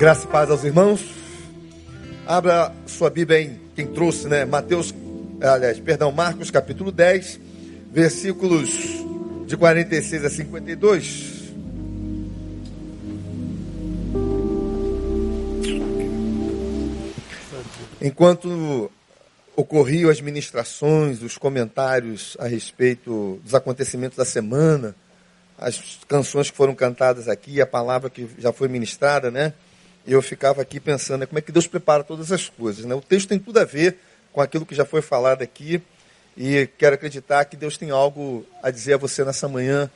Graça e paz aos irmãos. Abra sua Bíblia em quem trouxe, né? Mateus, aliás, perdão, Marcos capítulo 10, versículos de 46 a 52. Enquanto ocorriam as ministrações, os comentários a respeito dos acontecimentos da semana, as canções que foram cantadas aqui, a palavra que já foi ministrada, né? Eu ficava aqui pensando né, como é que Deus prepara todas as coisas. Né? O texto tem tudo a ver com aquilo que já foi falado aqui e quero acreditar que Deus tem algo a dizer a você nessa manhã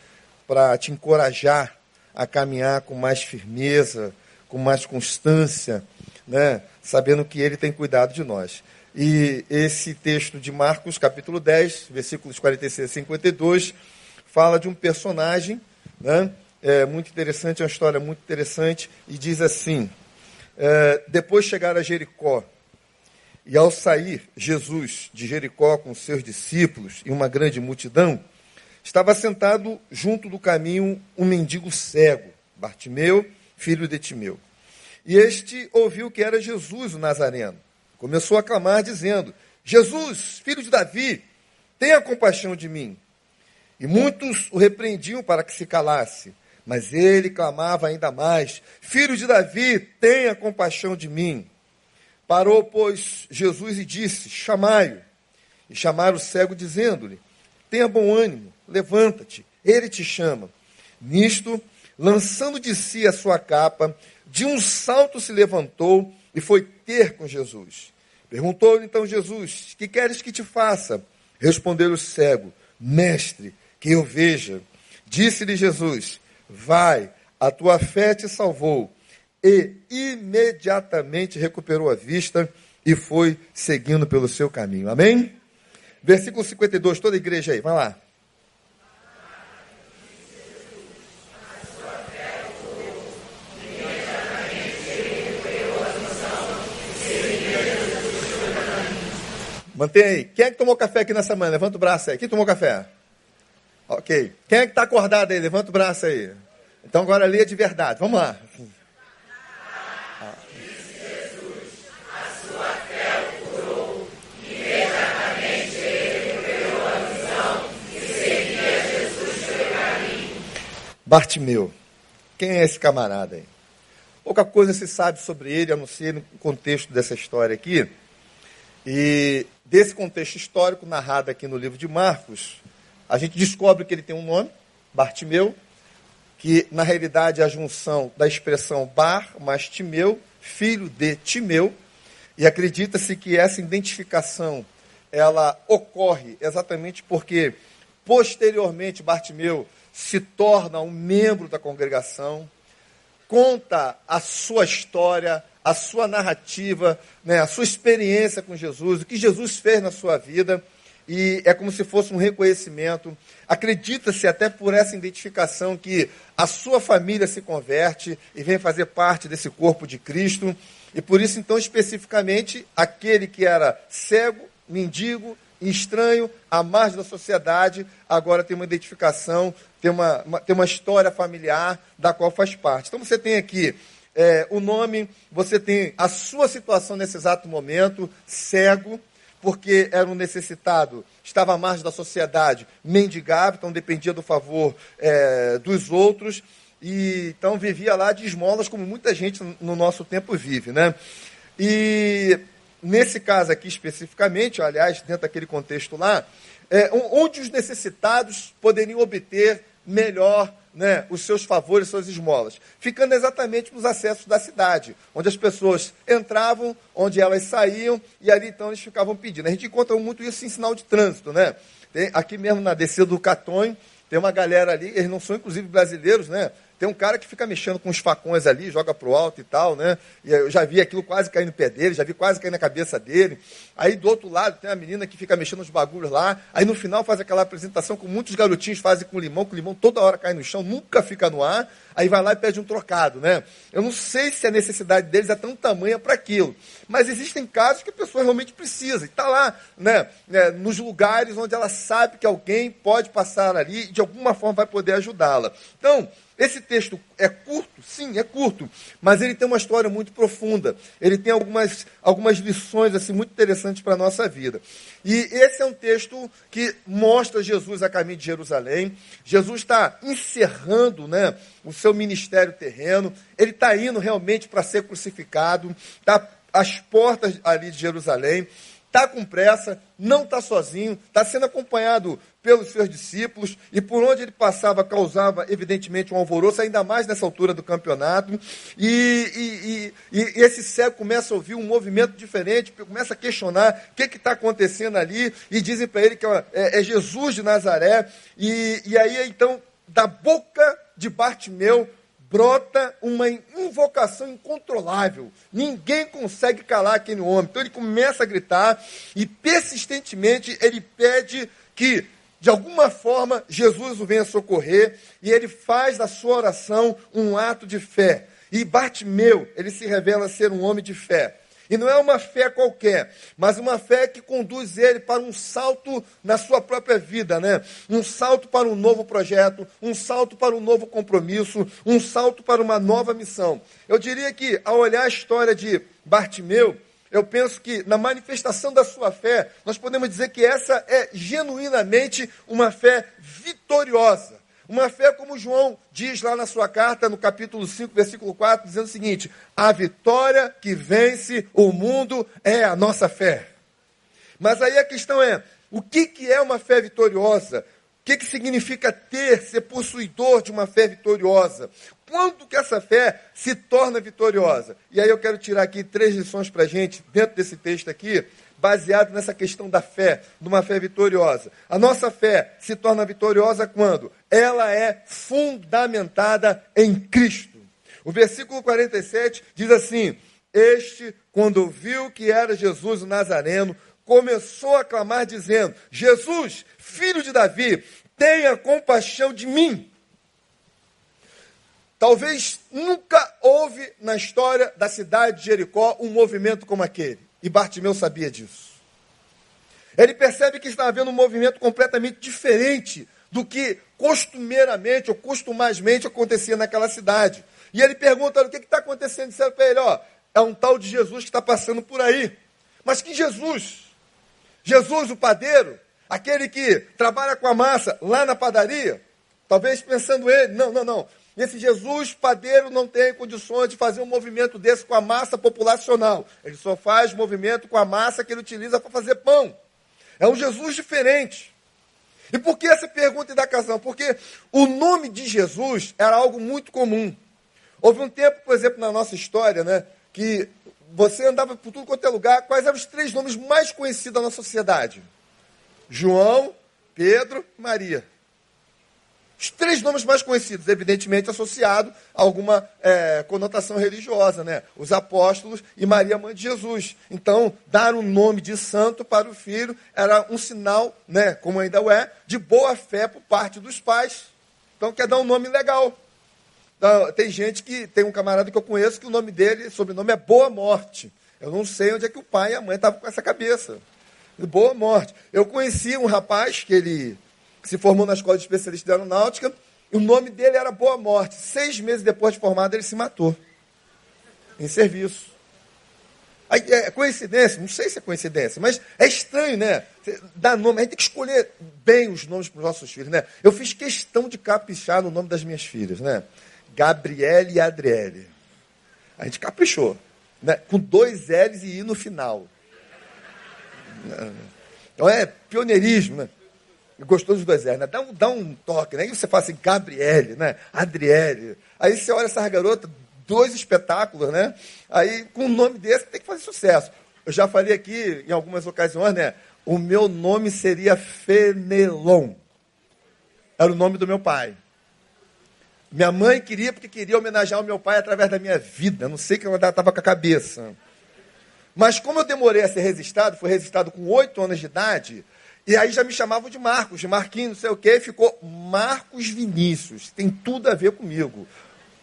para te encorajar a caminhar com mais firmeza, com mais constância, né? sabendo que Ele tem cuidado de nós. E esse texto de Marcos, capítulo 10, versículos 46 a 52, fala de um personagem né? É muito interessante, é uma história muito interessante, e diz assim: é, depois chegaram a Jericó, e ao sair Jesus de Jericó com seus discípulos e uma grande multidão, estava sentado junto do caminho um mendigo cego, Bartimeu, filho de Timeu. E este ouviu que era Jesus o Nazareno. Começou a clamar, dizendo: Jesus, filho de Davi, tenha compaixão de mim. E muitos o repreendiam para que se calasse. Mas ele clamava ainda mais: Filho de Davi, tenha compaixão de mim. Parou, pois, Jesus e disse: Chamai-o. E chamaram o cego, dizendo-lhe: Tenha bom ânimo, levanta-te, ele te chama. Nisto, lançando de si a sua capa, de um salto se levantou e foi ter com Jesus. Perguntou-lhe então Jesus: Que queres que te faça? Respondeu o cego: Mestre, que eu veja. Disse-lhe Jesus: Vai, a tua fé te salvou. E imediatamente recuperou a vista e foi seguindo pelo seu caminho. Amém? Versículo 52, toda a igreja aí, vai lá. Mantém aí. Quem é que tomou café aqui nessa manhã? Levanta o braço aí. Quem tomou café? Ok. Quem é que está acordado aí? Levanta o braço aí. Então agora lê de verdade. Vamos lá. Bartimeu. Quem é esse camarada aí? Pouca coisa se sabe sobre ele, a não ser no contexto dessa história aqui. E desse contexto histórico narrado aqui no livro de Marcos, a gente descobre que ele tem um nome, Bartimeu, que na realidade é a junção da expressão Bar mais Timeu, filho de Timeu, e acredita-se que essa identificação ela ocorre exatamente porque posteriormente Bartimeu se torna um membro da congregação, conta a sua história, a sua narrativa, né, a sua experiência com Jesus, o que Jesus fez na sua vida e é como se fosse um reconhecimento. Acredita-se até por essa identificação que a sua família se converte e vem fazer parte desse corpo de Cristo. E por isso, então, especificamente, aquele que era cego, mendigo, estranho, à margem da sociedade, agora tem uma identificação, tem uma, uma tem uma história familiar da qual faz parte. Então você tem aqui é, o nome, você tem a sua situação nesse exato momento, cego, porque era um necessitado, estava à margem da sociedade, mendigava, então dependia do favor é, dos outros, e então vivia lá de esmolas, como muita gente no nosso tempo vive. Né? E nesse caso aqui especificamente, aliás, dentro daquele contexto lá, é, onde os necessitados poderiam obter melhor né, os seus favores, suas esmolas, ficando exatamente nos acessos da cidade, onde as pessoas entravam, onde elas saíam, e ali então eles ficavam pedindo. A gente encontra muito isso em sinal de trânsito, né? Tem, aqui mesmo na descida do Catonho, tem uma galera ali, eles não são inclusive brasileiros, né? Tem um cara que fica mexendo com os facões ali, joga pro alto e tal, né? E eu já vi aquilo quase cair no pé dele, já vi quase cair na cabeça dele. Aí do outro lado tem a menina que fica mexendo nos bagulhos lá. Aí no final faz aquela apresentação com muitos garotinhos fazem com limão, que o limão toda hora cai no chão, nunca fica no ar. Aí vai lá e pede um trocado, né? Eu não sei se a necessidade deles é tão tamanha para aquilo. Mas existem casos que a pessoa realmente precisa. E está lá, né, né, nos lugares onde ela sabe que alguém pode passar ali e de alguma forma vai poder ajudá-la. Então, Esse texto é curto? Sim, é curto, mas ele tem uma história muito profunda. Ele tem algumas, algumas lições assim muito interessantes para a nossa vida. E esse é um texto que mostra Jesus a caminho de Jerusalém. Jesus está encerrando né, o seu ministério terreno. Ele está indo realmente para ser crucificado. Está às portas ali de Jerusalém está com pressa, não está sozinho, está sendo acompanhado pelos seus discípulos e por onde ele passava causava, evidentemente, um alvoroço, ainda mais nessa altura do campeonato. E, e, e, e esse cego começa a ouvir um movimento diferente, começa a questionar o que está acontecendo ali, e dizem para ele que é, é, Jesus de Nazaré. E, e aí, então, da boca de Bartimeu brota uma invocação incontrolável. Ninguém consegue calar aquele homem. Então ele começa a gritar e persistentemente ele pede que, de alguma forma, Jesus o venha socorrer e ele faz da sua oração um ato de fé. E Bartimeu, ele se revela ser um homem de fé. E não é uma fé qualquer, mas uma fé que conduz ele para um salto na sua própria vida, né? Um salto para um novo projeto, um salto para um novo compromisso, um salto para uma nova missão. Eu diria que, ao olhar a história de Bartimeu, eu penso que na manifestação da sua fé, nós podemos dizer que essa é genuinamente uma fé vitoriosa. Uma fé como João diz lá na sua carta, no capítulo 5, versículo 4, dizendo o seguinte: a vitória que vence o mundo é a nossa fé. Mas aí a questão é: o que, que é uma fé vitoriosa? O que, que significa ter, ser possuidor de uma fé vitoriosa? Quando que essa fé se torna vitoriosa? E aí eu quero tirar aqui três lições para a gente, dentro desse texto aqui, baseado nessa questão da fé, de uma fé vitoriosa. A nossa fé se torna vitoriosa quando ela é fundamentada em Cristo. O versículo 47 diz assim: Este, quando viu que era Jesus o Nazareno, começou a clamar, dizendo: Jesus, filho de Davi, tenha compaixão de mim. Talvez nunca houve na história da cidade de Jericó um movimento como aquele. E Bartimeu sabia disso. Ele percebe que está havendo um movimento completamente diferente do que costumeiramente ou costumazmente acontecia naquela cidade. E ele pergunta: o que está acontecendo? Disseram para ele: ó, é um tal de Jesus que está passando por aí. Mas que Jesus? Jesus, o padeiro, aquele que trabalha com a massa lá na padaria? Talvez pensando ele: não, não, não. Esse Jesus padeiro não tem condições de fazer um movimento desse com a massa populacional. Ele só faz movimento com a massa que ele utiliza para fazer pão. É um Jesus diferente. E por que essa pergunta e da casão? Porque o nome de Jesus era algo muito comum. Houve um tempo, por exemplo, na nossa história, né, que você andava por tudo quanto é lugar. Quais eram os três nomes mais conhecidos da nossa sociedade? João, Pedro e Maria. Os três nomes mais conhecidos, evidentemente associados a alguma é, conotação religiosa, né? Os apóstolos e Maria, mãe de Jesus. Então, dar o um nome de santo para o filho era um sinal, né, como ainda o é, de boa fé por parte dos pais. Então, quer dar um nome legal. Então, tem gente que, tem um camarada que eu conheço que o nome dele, sobrenome é Boa Morte. Eu não sei onde é que o pai e a mãe estavam com essa cabeça. Boa Morte. Eu conheci um rapaz que ele se formou na Escola de Especialistas de Aeronáutica, e o nome dele era Boa Morte. Seis meses depois de formado, ele se matou. Em serviço. Aí, é coincidência? Não sei se é coincidência, mas é estranho, né? Dar nome, a gente tem que escolher bem os nomes para os nossos filhos, né? Eu fiz questão de caprichar no nome das minhas filhas, né? Gabriele e Adriele. A gente caprichou, né? Com dois L's e I no final. Então é pioneirismo, né? Dos dois R, né? Dá um, dá um toque, né? Aí você fala assim, Gabriele, né? Adriele. Aí você olha essas garotas, dois espetáculos, né? Aí, com um nome desse, tem que fazer sucesso. Eu já falei aqui, em algumas ocasiões, né? O meu nome seria Fenelon. Era o nome do meu pai. Minha mãe queria, porque queria homenagear o meu pai através da minha vida. Não sei que ela estava com a cabeça. Mas como eu demorei a ser registrado, fui registrado com oito anos de idade, e aí já me chamavam de Marcos, de Marquinhos, não sei o quê, ficou Marcos Vinícius. Tem tudo a ver comigo.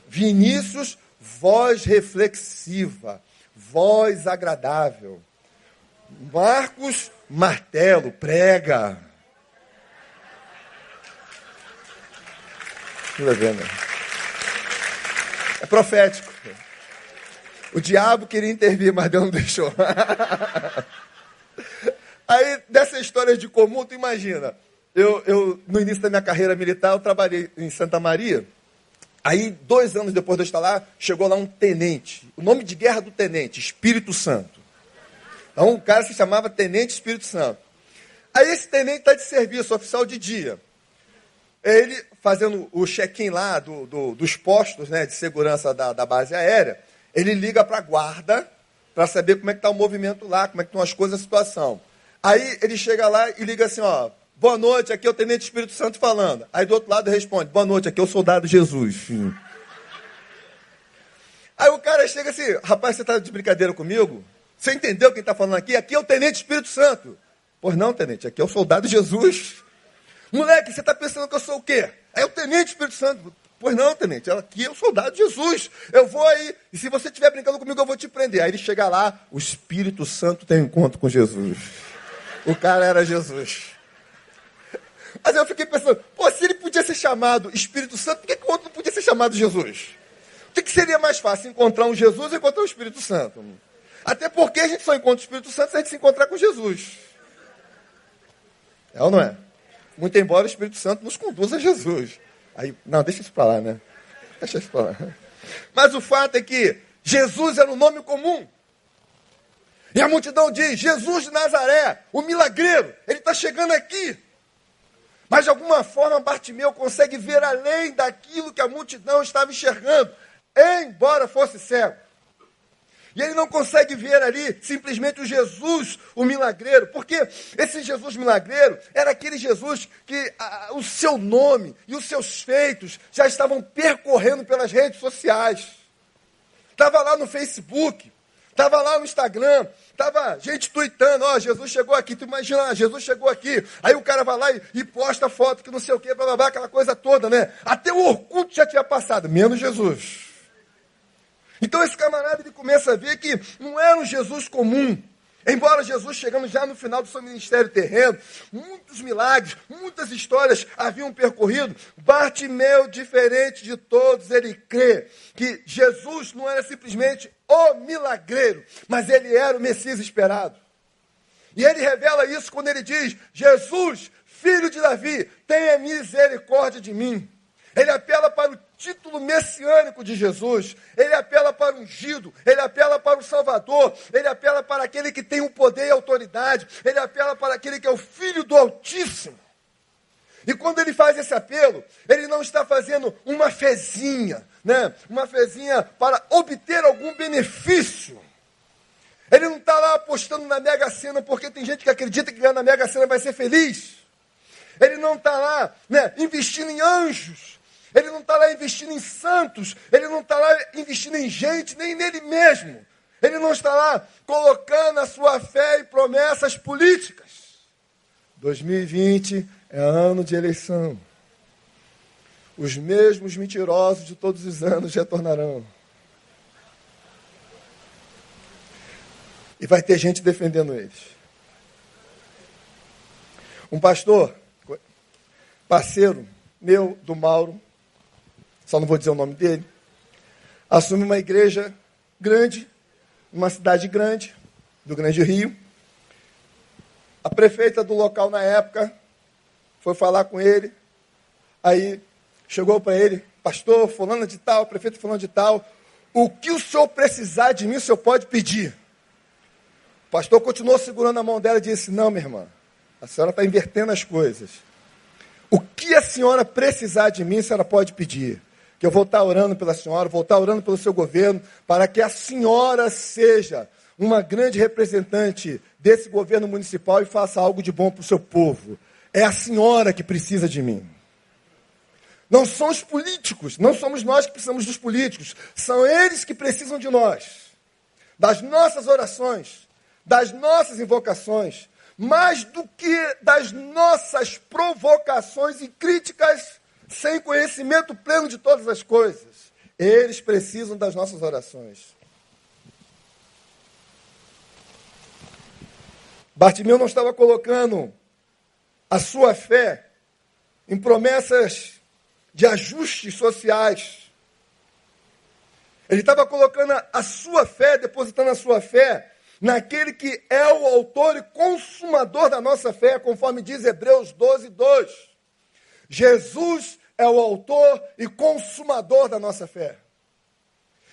Vinícius, voz reflexiva, voz agradável. Marcos, martelo, prega. Tudo a ver, né? É profético. O diabo queria intervir, mas Deus não deixou. Aí, dessa história de comum, tu imagina. Eu, eu, no início da minha carreira militar, eu trabalhei em Santa Maria. Aí, dois anos depois de eu estar lá, chegou lá um tenente. O nome de guerra do tenente, Espírito Santo. Então, um cara se chamava Tenente Espírito Santo. Aí, esse tenente está de serviço, oficial de dia. Ele, fazendo o check-in lá do, do, dos postos né, de segurança da, da base aérea, ele liga para a guarda para saber como é que está o movimento lá, como é que estão as coisas, a situação. Aí ele chega lá e liga assim, ó, boa noite, aqui é o Tenente Espírito Santo falando. Aí do outro lado responde, boa noite, aqui é o soldado Jesus. Aí o cara chega assim, rapaz, você está de brincadeira comigo? Você entendeu quem está falando aqui? Aqui é o Tenente Espírito Santo. Pois não, Tenente, aqui é o soldado Jesus. Moleque, você está pensando que eu sou o quê? É o Tenente Espírito Santo. Pois não, tenente, aqui é o soldado Jesus. Eu vou aí, e se você estiver brincando comigo, eu vou te prender. Aí ele chega lá, o Espírito Santo tem um encontro com Jesus. O cara era Jesus. Mas eu fiquei pensando, pô, se ele podia ser chamado Espírito Santo, por que, que o outro não podia ser chamado Jesus? O que, que seria mais fácil, encontrar um Jesus ou encontrar o Espírito Santo? Até porque a gente só encontra o Espírito Santo se a gente se encontrar com Jesus. É ou não é? Muito embora o Espírito Santo nos conduza a Jesus. Aí, não, deixa isso para lá, né? Deixa isso para lá. Mas o fato é que Jesus era um nome comum. E a multidão diz: Jesus de Nazaré, o milagreiro, ele está chegando aqui. Mas de alguma forma Bartimeu consegue ver além daquilo que a multidão estava enxergando, embora fosse cego. E ele não consegue ver ali simplesmente o Jesus, o milagreiro, porque esse Jesus milagreiro era aquele Jesus que a, o seu nome e os seus feitos já estavam percorrendo pelas redes sociais. Estava lá no Facebook, estava lá no Instagram, estava gente tweetando, ó, oh, Jesus chegou aqui, tu imagina, Jesus chegou aqui. Aí o cara vai lá e, e posta foto que não sei o que, blá, blá, blá, aquela coisa toda, né? Até o Orkut já tinha passado, menos Jesus. Então esse camarada ele começa a ver que não era um Jesus comum. Embora Jesus chegando já no final do seu ministério terreno, muitos milagres, muitas histórias haviam percorrido, Bartimeu, diferente de todos, ele crê que Jesus não era simplesmente o milagreiro, mas ele era o Messias esperado. E ele revela isso quando ele diz: Jesus, filho de Davi, tenha misericórdia de mim. Ele apela para o título messiânico de Jesus. Ele apela para o ungido, ele apela para o Salvador, ele apela para aquele que tem o poder e autoridade, ele apela para aquele que é o Filho do Altíssimo. E quando ele faz esse apelo, ele não está fazendo uma fezinha, né? uma fezinha para obter algum benefício. Ele não está lá apostando na Mega Sena, porque tem gente que acredita que ganhar na Mega Sena vai ser feliz. Ele não está lá né, investindo em anjos, ele não está lá investindo em santos, ele não está lá investindo em gente, nem nele mesmo. Ele não está lá colocando a sua fé em promessas políticas. 2020 é ano de eleição. Os mesmos mentirosos de todos os anos retornarão. E vai ter gente defendendo eles. Um pastor, parceiro meu, do Mauro, só não vou dizer o nome dele, assume uma igreja grande, uma cidade grande, do Grande Rio. A prefeita do local na época foi falar com ele, aí chegou para ele, pastor, fulano de tal, prefeito fulano de tal, o que o senhor precisar de mim, o senhor pode pedir. O pastor continuou segurando a mão dela e disse, não, minha irmã, a senhora está invertendo as coisas. O que a senhora precisar de mim, a senhora pode pedir que eu vou estar orando pela senhora, vou estar orando pelo seu governo, para que a senhora seja uma grande representante desse governo municipal e faça algo de bom para o seu povo. É a senhora que precisa de mim. Não são os políticos, não somos nós que precisamos dos políticos, são eles que precisam de nós, das nossas orações, das nossas invocações, mais do que das nossas provocações e críticas sem conhecimento pleno de todas as coisas. Eles precisam das nossas orações. Bartimeu não estava colocando a sua fé em promessas de ajustes sociais. Ele estava colocando a sua fé, depositando a sua fé naquele que é o autor e consumador da nossa fé, conforme diz Hebreus 12, 2. Jesus é o autor e consumador da nossa fé.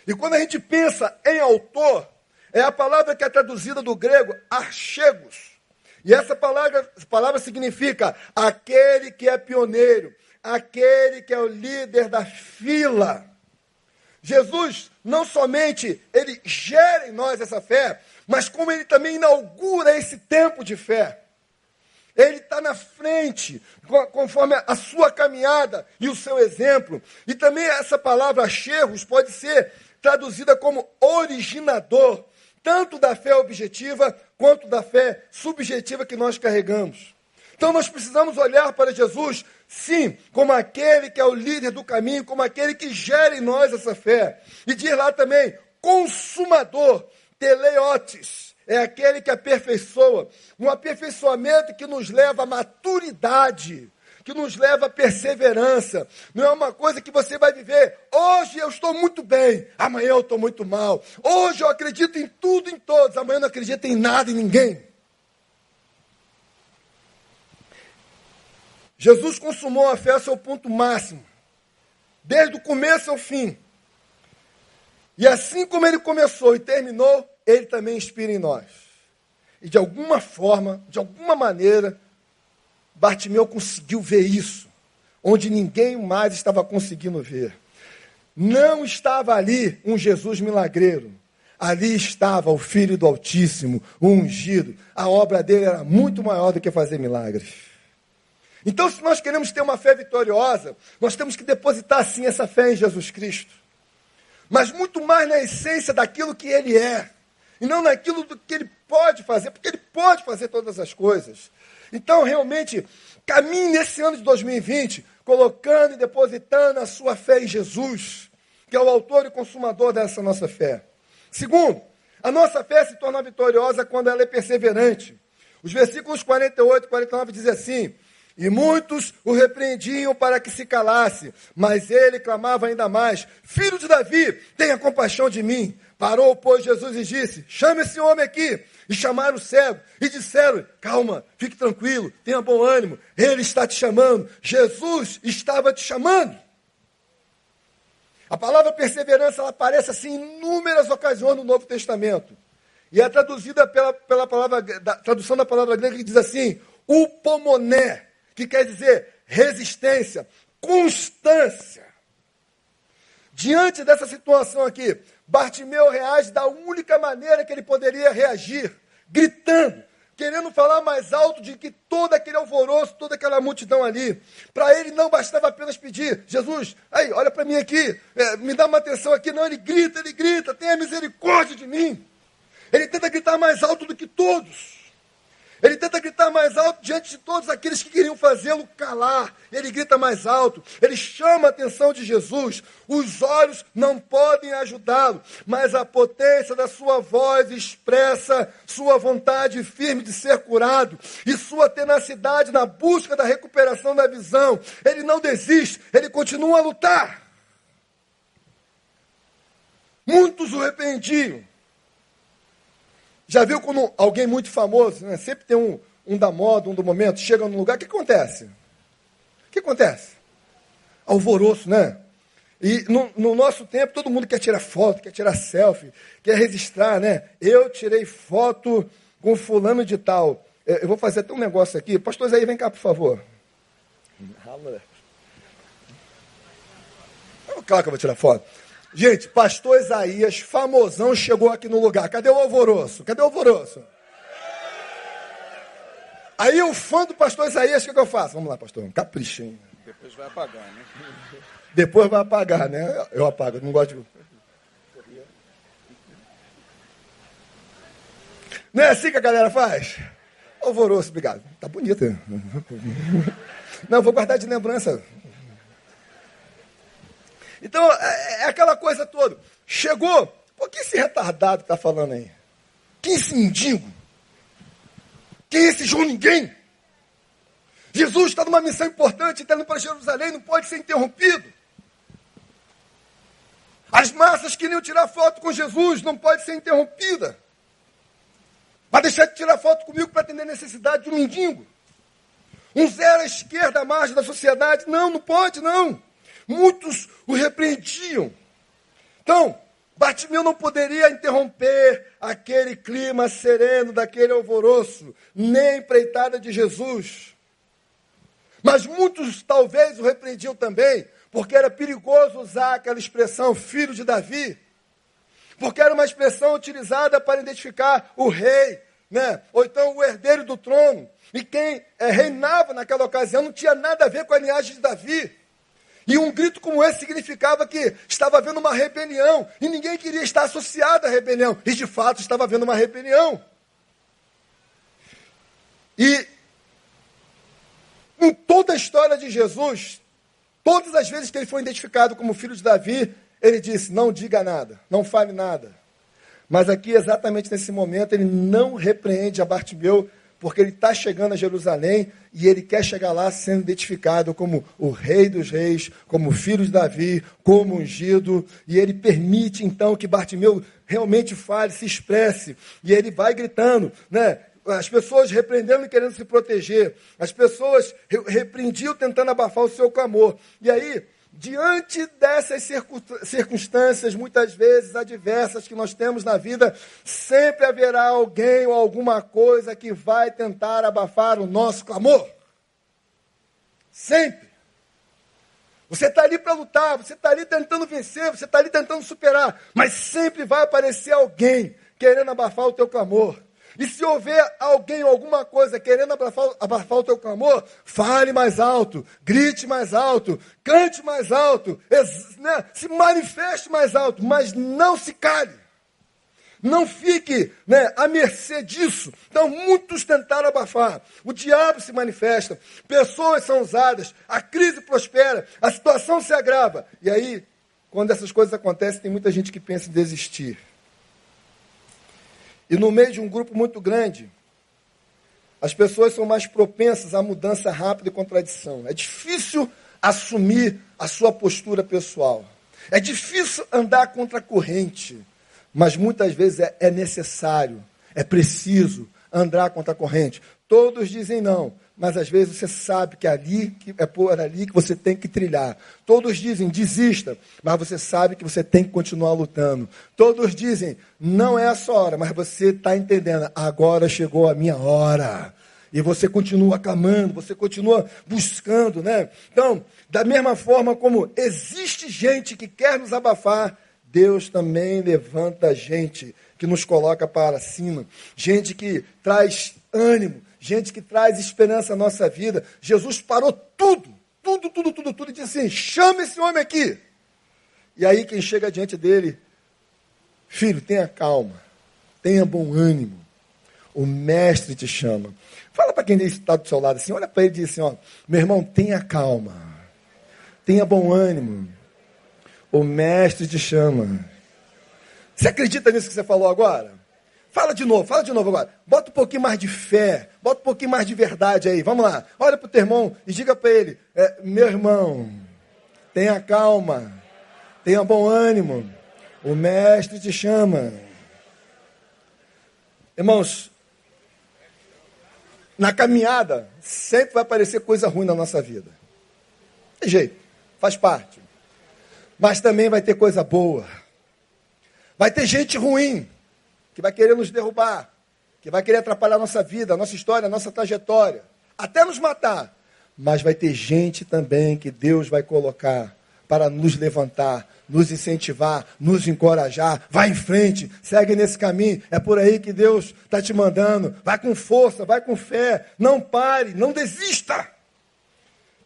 E quando a gente pensa em autor, é a palavra que é traduzida do grego archegos. E essa palavra, palavra significa aquele que é pioneiro, aquele que é o líder da fila. Jesus não somente ele gera em nós essa fé, mas como ele também inaugura esse tempo de fé. Ele está na frente, conforme a sua caminhada e o seu exemplo. E também essa palavra cheiros pode ser traduzida como originador, tanto da fé objetiva quanto da fé subjetiva que nós carregamos. Então nós precisamos olhar para Jesus, sim, como aquele que é o líder do caminho, como aquele que gera em nós essa fé. E diz lá também, consumador, teleotes é aquele que aperfeiçoa, um aperfeiçoamento que nos leva à maturidade, que nos leva à perseverança. Não é uma coisa que você vai viver. Hoje eu estou muito bem, amanhã eu estou muito mal. Hoje eu acredito em tudo, em todos, amanhã eu não acredito em nada, em ninguém. Jesus consumou a fé ao seu ponto máximo, desde o começo ao fim. E assim como ele começou e terminou, ele também inspira em nós. E de alguma forma, de alguma maneira, Bartimeu conseguiu ver isso, onde ninguém mais estava conseguindo ver. Não estava ali um Jesus milagreiro. Ali estava o Filho do Altíssimo, o ungido. A obra dele era muito maior do que fazer milagres. Então, se nós queremos ter uma fé vitoriosa, nós temos que depositar sim essa fé em Jesus Cristo. Mas muito mais na essência daquilo que ele é e não naquilo do que ele pode fazer, porque ele pode fazer todas as coisas. Então, realmente, caminhe nesse ano de 2020, colocando e depositando a sua fé em Jesus, que é o autor e consumador dessa nossa fé. Segundo, a nossa fé se torna vitoriosa quando ela é perseverante. Os versículos 48 e 49 dizem assim: E muitos o repreendiam para que se calasse, mas ele clamava ainda mais: Filho de Davi, tenha compaixão de mim. Parou, pois, Jesus e disse: Chame esse homem aqui. E chamaram o cego e disseram: Calma, fique tranquilo, tenha bom ânimo, ele está te chamando. Jesus estava te chamando. A palavra perseverança ela aparece assim em inúmeras ocasiões no Novo Testamento. E é traduzida pela, pela palavra, da, tradução da palavra grega que diz assim: upomoné, que quer dizer resistência, constância. Diante dessa situação aqui, Bartimeu reage da única maneira que ele poderia reagir, gritando, querendo falar mais alto de que todo aquele alvoroço, toda aquela multidão ali. Para ele não bastava apenas pedir, Jesus, aí, olha para mim aqui, é, me dá uma atenção aqui. Não, ele grita, ele grita, tenha misericórdia de mim. Ele tenta gritar mais alto do que todos. Ele tenta gritar mais alto diante de todos aqueles que queriam fazê-lo calar. Ele grita mais alto. Ele chama a atenção de Jesus. Os olhos não podem ajudá-lo, mas a potência da sua voz expressa sua vontade firme de ser curado e sua tenacidade na busca da recuperação da visão. Ele não desiste, ele continua a lutar. Muitos o arrependiam. Já viu quando alguém muito famoso, né, sempre tem um, um da moda, um do momento, chega num lugar, o que acontece? O que acontece? Alvoroço, né? E no, no, nosso tempo, todo mundo quer tirar foto, quer tirar selfie, quer registrar, né? Eu tirei foto com fulano de tal. É, eu vou fazer até um negócio aqui. Pastor aí, vem cá, por favor. Claro que eu vou tirar foto. Gente, pastor Isaías, famosão, chegou aqui no lugar. Cadê o alvoroço? Cadê o alvoroço? Aí o fã do pastor Isaías, o que, que eu faço? Vamos lá, pastor, caprichinho. Depois vai apagar, né? Depois vai apagar, né? Eu apago, não gosto de. Não é assim que a galera faz? Alvoroço, obrigado. Tá bonito. Não, vou guardar de lembrança. Então, é, é aquela coisa toda. Chegou, por que esse retardado está falando aí? Quem esse mendigo? Quem esse João Ninguém? Jesus está numa missão importante, está indo para Jerusalém, não pode ser interrompido. As massas queriam tirar foto com Jesus, não pode ser interrompida. Vai deixar de tirar foto comigo para atender a necessidade de um mendigo. Um zero à esquerda, à margem da sociedade. Não, não pode, não. Muitos o repreendiam. Então, Bartimeu não poderia interromper aquele clima sereno, daquele alvoroço, nem a empreitada de Jesus. Mas muitos talvez o repreendiam também, porque era perigoso usar aquela expressão filho de Davi, porque era uma expressão utilizada para identificar o rei, né? ou então o herdeiro do trono. E quem é, reinava naquela ocasião não tinha nada a ver com a linhagem de Davi. E um grito como esse significava que estava havendo uma rebelião. E ninguém queria estar associado à rebelião. E de fato estava havendo uma rebelião. E em toda a história de Jesus, todas as vezes que ele foi identificado como filho de Davi, ele disse: Não diga nada, não fale nada. Mas aqui, exatamente nesse momento, ele não repreende a Bartimeu porque ele está chegando a Jerusalém e ele quer chegar lá sendo identificado como o rei dos reis, como filho de Davi, como ungido, e ele permite então que Bartimeu realmente fale, se expresse, e ele vai gritando, né? As pessoas repreendendo e querendo se proteger, as pessoas repreendiam tentando abafar o seu clamor. E aí, Diante dessas circunstâncias, muitas vezes adversas que nós temos na vida, sempre haverá alguém ou alguma coisa que vai tentar abafar o nosso clamor. Sempre. Você está ali para lutar, você está ali tentando vencer, você está ali tentando superar, mas sempre vai aparecer alguém querendo abafar o teu clamor. E se houver alguém alguma coisa querendo abafar, abafar o teu clamor, fale mais alto, grite mais alto, cante mais alto, né, se manifeste mais alto, mas não se cale. Não fique né, à mercê disso. Então, muitos tentaram abafar. O diabo se manifesta, pessoas são usadas, a crise prospera, a situação se agrava. E aí, quando essas coisas acontecem, tem muita gente que pensa em desistir. E no meio de um grupo muito grande, as pessoas são mais propensas à mudança rápida e contradição. É difícil assumir a sua postura pessoal. É difícil andar contra a corrente. Mas muitas vezes é, é necessário, é preciso andar contra a corrente. Todos dizem não, mas às vezes você sabe que é ali que é por ali que você tem que trilhar. Todos dizem desista, mas você sabe que você tem que continuar lutando. Todos dizem não é a sua hora, mas você está entendendo agora chegou a minha hora. E você continua clamando, você continua buscando, né? Então, da mesma forma como existe gente que quer nos abafar, Deus também levanta gente que nos coloca para cima, gente que traz ânimo, gente que traz esperança à nossa vida. Jesus parou tudo, tudo, tudo, tudo, tudo, e disse assim: chame esse homem aqui. E aí quem chega diante dele, filho, tenha calma, tenha bom ânimo. O mestre te chama. Fala para quem está do seu lado assim, olha para ele e diz assim, ó, meu irmão, tenha calma, tenha bom ânimo. O mestre te chama. Você acredita nisso que você falou agora? Fala de novo, fala de novo agora. Bota um pouquinho mais de fé, bota um pouquinho mais de verdade aí. Vamos lá. Olha para o teu irmão e diga para ele: é, meu irmão, tenha calma, tenha bom ânimo. O mestre te chama. Irmãos, na caminhada sempre vai aparecer coisa ruim na nossa vida. Tem jeito, faz parte. Mas também vai ter coisa boa. Vai ter gente ruim que vai querer nos derrubar, que vai querer atrapalhar a nossa vida, a nossa história, a nossa trajetória, até nos matar. Mas vai ter gente também que Deus vai colocar para nos levantar, nos incentivar, nos encorajar. Vai em frente, segue nesse caminho. É por aí que Deus está te mandando. Vai com força, vai com fé. Não pare, não desista.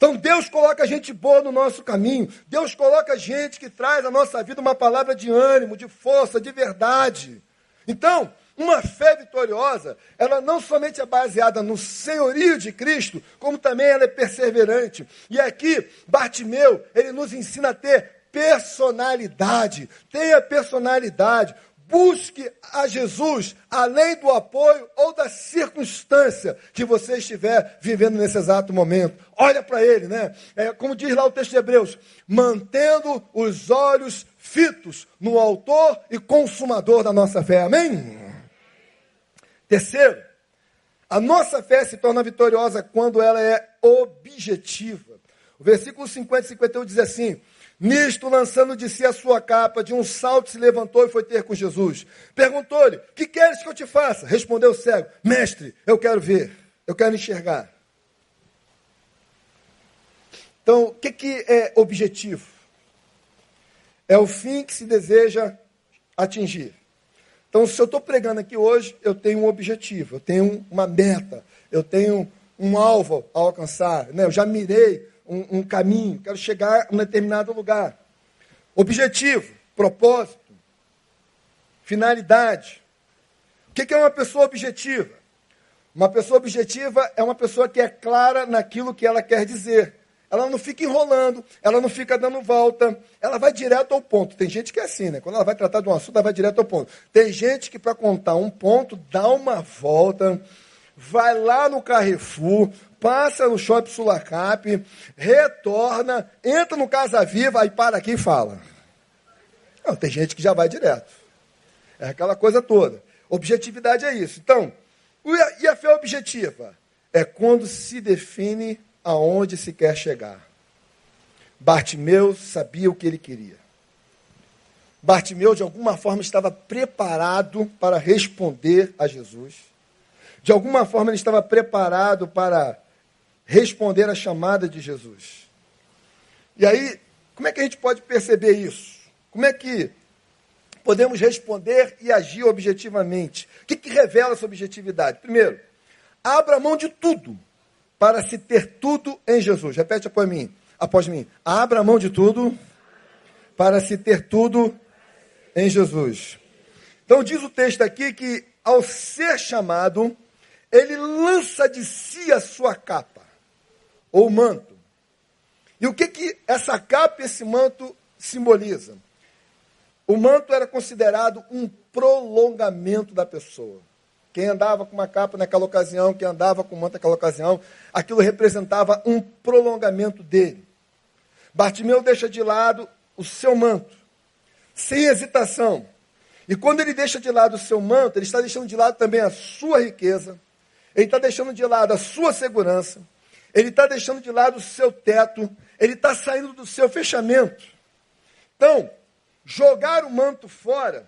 Então Deus coloca gente boa no nosso caminho. Deus coloca gente que traz à nossa vida uma palavra de ânimo, de força, de verdade. Então, uma fé vitoriosa, ela não somente é baseada no senhorio de Cristo, como também ela é perseverante. E aqui, Bartimeu, ele nos ensina a ter personalidade. Tenha personalidade. Busque a Jesus além do apoio ou da circunstância que você estiver vivendo nesse exato momento. Olha para ele, né? É, como diz lá o texto de Hebreus: mantendo os olhos fitos no autor e consumador da nossa fé. Amém? Terceiro, a nossa fé se torna vitoriosa quando ela é objetiva. O versículo 50 e 51 diz assim: Nisto, lançando de si a sua capa, de um salto se levantou e foi ter com Jesus. Perguntou-lhe: Que queres que eu te faça? Respondeu o cego: Mestre, eu quero ver, eu quero enxergar. Então, o que, que é objetivo? É o fim que se deseja atingir. Então, se eu estou pregando aqui hoje, eu tenho um objetivo, eu tenho uma meta, eu tenho um alvo a alcançar. Né? Eu já mirei um, um caminho, quero chegar a um determinado lugar. Objetivo, propósito, finalidade. O que é uma pessoa objetiva? Uma pessoa objetiva é uma pessoa que é clara naquilo que ela quer dizer. Ela não fica enrolando, ela não fica dando volta, ela vai direto ao ponto. Tem gente que é assim, né? Quando ela vai tratar de um assunto, ela vai direto ao ponto. Tem gente que, para contar um ponto, dá uma volta, vai lá no Carrefour, passa no Shopping Sulacap, retorna, entra no Casa Viva, aí para aqui e fala. Não, tem gente que já vai direto. É aquela coisa toda. Objetividade é isso. Então, e a fé objetiva? É quando se define aonde se quer chegar. Bartimeu sabia o que ele queria. Bartimeu, de alguma forma, estava preparado para responder a Jesus. De alguma forma, ele estava preparado para responder à chamada de Jesus. E aí, como é que a gente pode perceber isso? Como é que podemos responder e agir objetivamente? O que, que revela essa objetividade? Primeiro, abra mão de tudo para se ter tudo em Jesus. Repete após mim. Após mim. Abra mão de tudo para se ter tudo em Jesus. Então diz o texto aqui que ao ser chamado, ele lança de si a sua capa ou manto. E o que que essa capa e esse manto simbolizam? O manto era considerado um prolongamento da pessoa. Quem andava com uma capa naquela ocasião, quem andava com manto naquela ocasião, aquilo representava um prolongamento dele. Bartimeu deixa de lado o seu manto, sem hesitação. E quando ele deixa de lado o seu manto, ele está deixando de lado também a sua riqueza, ele está deixando de lado a sua segurança, ele está deixando de lado o seu teto, ele está saindo do seu fechamento. Então, jogar o manto fora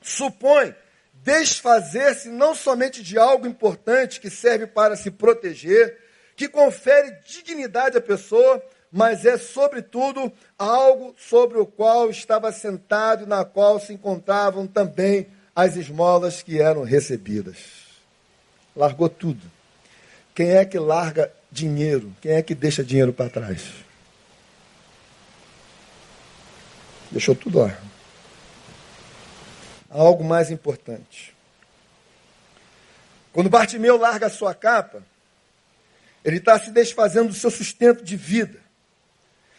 supõe desfazer-se não somente de algo importante que serve para se proteger, que confere dignidade à pessoa, mas é, sobretudo, algo sobre o qual estava sentado e na qual se encontravam também as esmolas que eram recebidas. Largou tudo. Quem é que larga dinheiro? Quem é que deixa dinheiro para trás? Deixou tudo lá algo mais importante. Quando Bartimeu larga a sua capa, ele está se desfazendo do seu sustento de vida.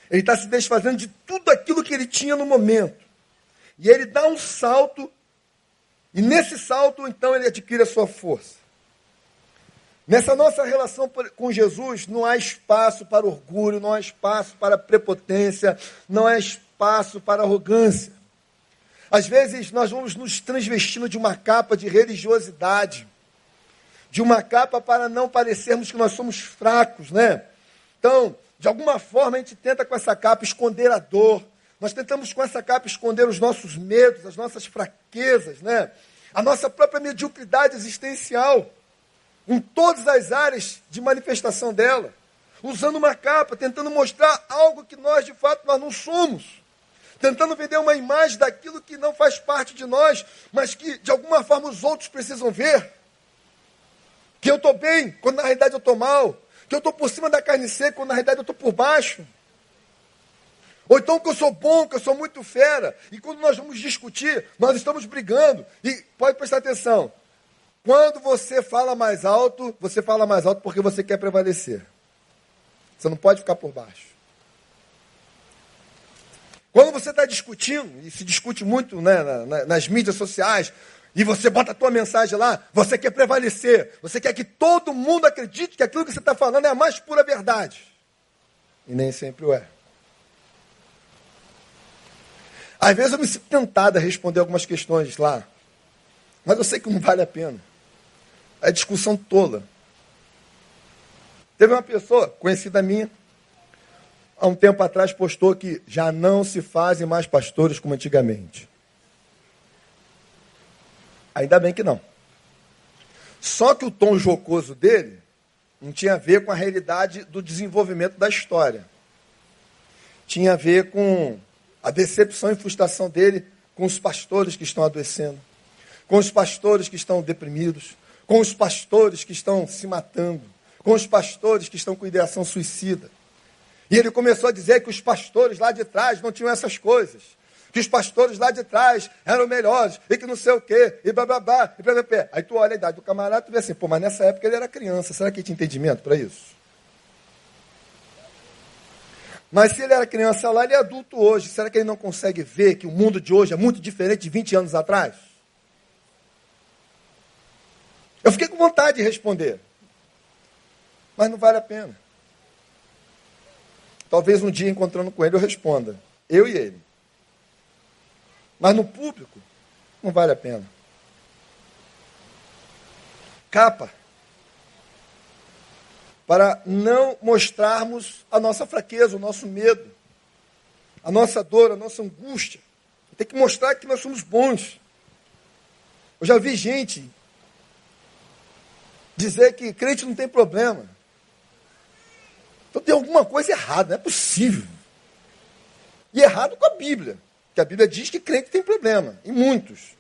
Ele está se desfazendo de tudo aquilo que ele tinha no momento. E ele dá um salto, e nesse salto, então, ele adquire a sua força. Nessa nossa relação com Jesus, não há espaço para orgulho, não há espaço para prepotência, não há espaço para arrogância. Às vezes nós vamos nos transvestindo de uma capa de religiosidade, de uma capa para não parecermos que nós somos fracos, né? Então, de alguma forma a gente tenta com essa capa esconder a dor. Nós tentamos com essa capa esconder os nossos medos, as nossas fraquezas, né? A nossa própria mediocridade existencial, em todas as áreas de manifestação dela, usando uma capa, tentando mostrar algo que nós de fato nós não somos tentando vender uma imagem daquilo que não faz parte de nós, mas que de alguma forma os outros precisam ver. Que eu estou bem, quando na realidade eu estou mal. Que eu estou por cima da carne seca, quando na realidade eu estou por baixo. Ou então que eu sou bom, que eu sou muito fera. E quando nós vamos discutir, nós estamos brigando. E pode prestar atenção. Quando você fala mais alto, você fala mais alto porque você quer prevalecer. Você não pode ficar por baixo. Quando você está discutindo, e se discute muito né, na, nas mídias sociais, e você bota a tua mensagem lá, você quer prevalecer, você quer que todo mundo acredite que aquilo que você está falando é a mais pura verdade. E nem sempre o é. Às vezes eu me sinto tentado a responder algumas questões lá, mas eu sei que não vale a pena. É discussão tola. Teve uma pessoa, conhecida minha, há um tempo atrás postou que já não se fazem mais pastores como antigamente. Ainda bem que não. Só que o tom jocoso dele não tinha a ver com a realidade do desenvolvimento da história. Tinha a ver com a decepção e frustração dele com os pastores que estão adoecendo, com os pastores que estão deprimidos, com os pastores que estão se matando, com os pastores que estão com ideação suicida. E ele começou a dizer que os pastores lá de trás não tinham essas coisas. Que os pastores lá de trás eram melhores, e que não sei o quê, e bababá, e blá. Aí tu olha a idade do camarada e vê assim, pô, mas nessa época ele era criança, será que ele tinha entendimento para isso? Mas se ele era criança lá, ele é adulto hoje. Será que ele não consegue ver que o mundo de hoje é muito diferente de 20 anos atrás? Eu fiquei com vontade de responder. Mas não vale a pena. Talvez um dia encontrando com ele eu responda. Eu e ele. Mas no público, não vale a pena. Capa. Para não mostrarmos a nossa fraqueza, o nosso medo, a nossa dor, a nossa angústia. Tem que mostrar que nós somos bons. Eu já vi gente dizer que crente não tem problema. Então tem alguma coisa errada, não é possível. E errado com a Bíblia, que a Bíblia diz que crente tem problema, e muitos.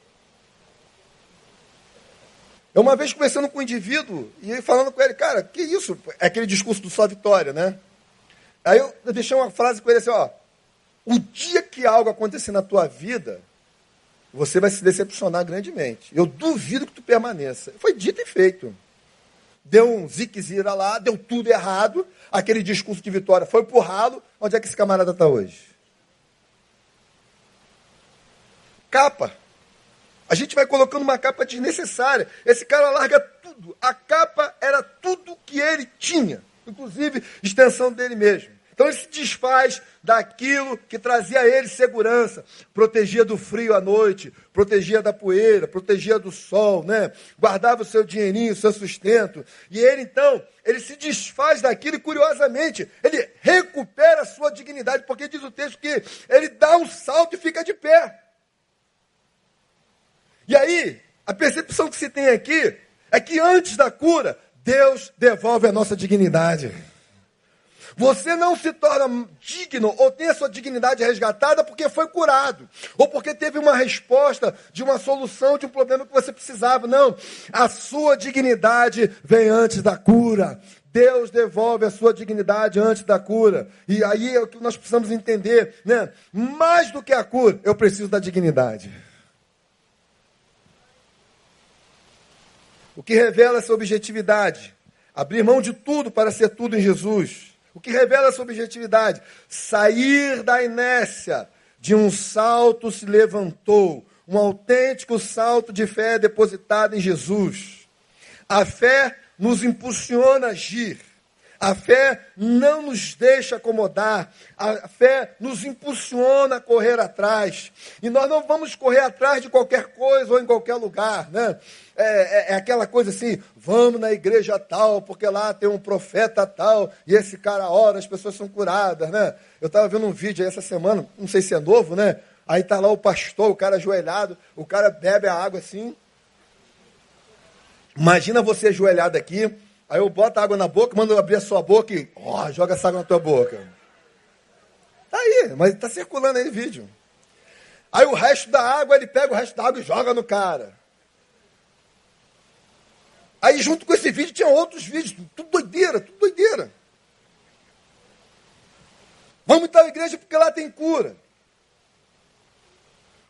Eu uma vez conversando com um indivíduo e falando com ele, cara, que isso? É aquele discurso do só vitória, né? Aí eu deixei uma frase com ele assim, ó, o dia que algo acontecer na tua vida, você vai se decepcionar grandemente. Eu duvido que tu permaneça. Foi dito e feito deu um ziquezira lá, deu tudo errado, aquele discurso de vitória foi pro ralo, onde é que esse camarada está hoje? Capa. A gente vai colocando uma capa desnecessária. Esse cara larga tudo. A capa era tudo que ele tinha, inclusive extensão dele mesmo. Então ele se desfaz daquilo que trazia a ele segurança, protegia do frio à noite, protegia da poeira, protegia do sol, né? Guardava o seu dinheirinho, o seu sustento. E ele então, ele se desfaz daquilo e curiosamente, ele recupera a sua dignidade, porque diz o texto que ele dá um salto e fica de pé. E aí, a percepção que se tem aqui é que antes da cura, Deus devolve a nossa dignidade. Você não se torna digno ou tem a sua dignidade resgatada porque foi curado, ou porque teve uma resposta de uma solução de um problema que você precisava. Não, a sua dignidade vem antes da cura. Deus devolve a sua dignidade antes da cura. E aí é o que nós precisamos entender, né? Mais do que a cura, eu preciso da dignidade. O que revela essa objetividade? Abrir mão de tudo para ser tudo em Jesus. O que revela essa objetividade? Sair da inércia. De um salto se levantou. Um autêntico salto de fé depositado em Jesus. A fé nos impulsiona a agir. A fé não nos deixa acomodar, a fé nos impulsiona a correr atrás. E nós não vamos correr atrás de qualquer coisa ou em qualquer lugar, né? É, é, é, aquela coisa assim, vamos na igreja tal, porque lá tem um profeta tal, e esse cara ora, as pessoas são curadas, né? Eu estava vendo um vídeo aí essa semana, não sei se é novo, né? Aí tá lá o pastor, o cara ajoelhado, o cara bebe a água assim. Imagina você ajoelhado aqui, Aí eu boto a água na boca, mando abrir a sua boca e ó, joga essa água na tua boca. Tá aí, mas tá circulando aí vídeo. Aí o resto da água, ele pega o resto da água e joga no cara. Aí junto com esse vídeo tinha outros vídeos, tudo doideira, tudo doideira. Vamos então à igreja porque lá tem cura.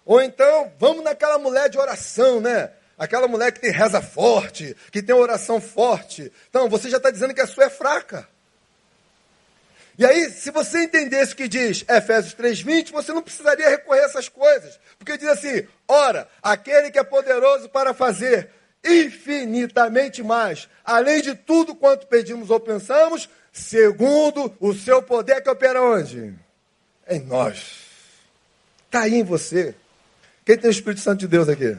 Ou então, vamos naquela mulher de oração, né? Aquela mulher que tem reza forte, que tem oração forte. Então, você já está dizendo que a sua é fraca. E aí, se você entendesse o que diz Efésios 3,20, você não precisaria recorrer a essas coisas. Porque diz assim: ora, aquele que é poderoso para fazer infinitamente mais, além de tudo quanto pedimos ou pensamos, segundo o seu poder que opera onde? Em nós. Está aí em você. Quem tem o Espírito Santo de Deus aqui?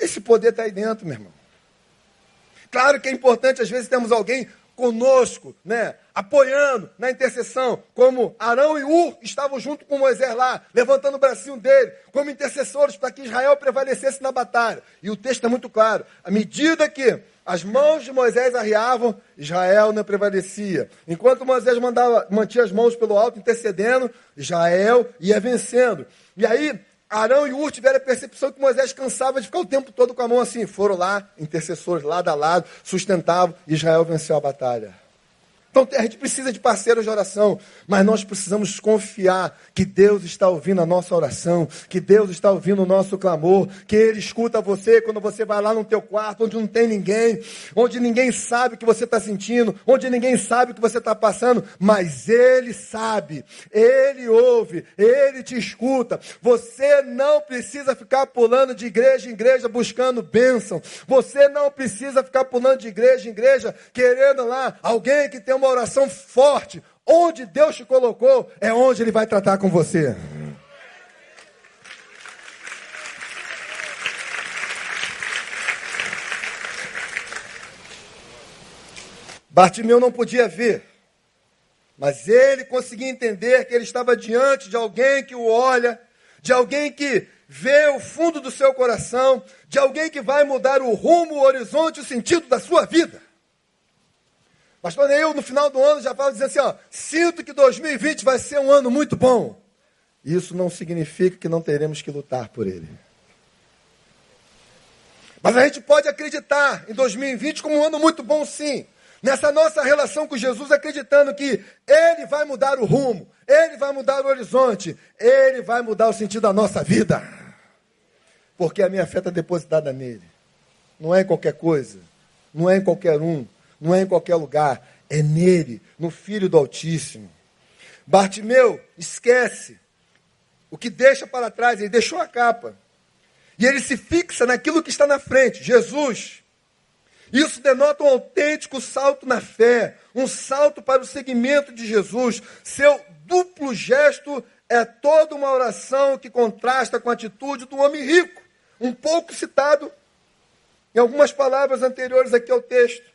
Esse poder está aí dentro, meu irmão. Claro que é importante, às vezes temos alguém conosco, né, apoiando na intercessão, como Arão e Ur estavam junto com Moisés lá, levantando o bracinho dele, como intercessores para que Israel prevalecesse na batalha. E o texto é muito claro. À medida que as mãos de Moisés arriavam, Israel não prevalecia. Enquanto Moisés mandava, mantinha as mãos pelo alto, intercedendo, Israel ia vencendo. E aí, Arão e Ur tiveram a percepção que Moisés cansava de ficar o tempo todo com a mão assim. Foram lá, intercessores, lado a lado, sustentavam, Israel venceu a batalha. Então a gente precisa de parceiros de oração, mas nós precisamos confiar que Deus está ouvindo a nossa oração, que Deus está ouvindo o nosso clamor, que Ele escuta você quando você vai lá no teu quarto, onde não tem ninguém, onde ninguém sabe o que você está sentindo, onde ninguém sabe o que você está passando, mas Ele sabe, Ele ouve, Ele te escuta. Você não precisa ficar pulando de igreja em igreja buscando bênção. Você não precisa ficar pulando de igreja em igreja querendo lá alguém que tem uma uma oração forte. Onde Deus te colocou é onde Ele vai tratar com você. Bartimeu não podia ver, mas ele conseguia entender que ele estava diante de alguém que o olha, de alguém que vê o fundo do seu coração, de alguém que vai mudar o rumo, o horizonte, o sentido da sua vida. Pastor Neil, no final do ano, já fala dizendo assim: ó, sinto que 2020 vai ser um ano muito bom. Isso não significa que não teremos que lutar por ele. Mas a gente pode acreditar em 2020 como um ano muito bom, sim. Nessa nossa relação com Jesus, acreditando que Ele vai mudar o rumo, Ele vai mudar o horizonte, Ele vai mudar o sentido da nossa vida. Porque a minha fé está depositada nele. Não é em qualquer coisa, não é em qualquer um, não é em qualquer lugar, é nele, no Filho do Altíssimo. Bartimeu esquece o que deixa para trás, ele deixou a capa. E ele se fixa naquilo que está na frente, Jesus. Isso denota um autêntico salto na fé, um salto para o seguimento de Jesus. Seu duplo gesto é toda uma oração que contrasta com a atitude do homem rico, um pouco citado em algumas palavras anteriores aqui ao texto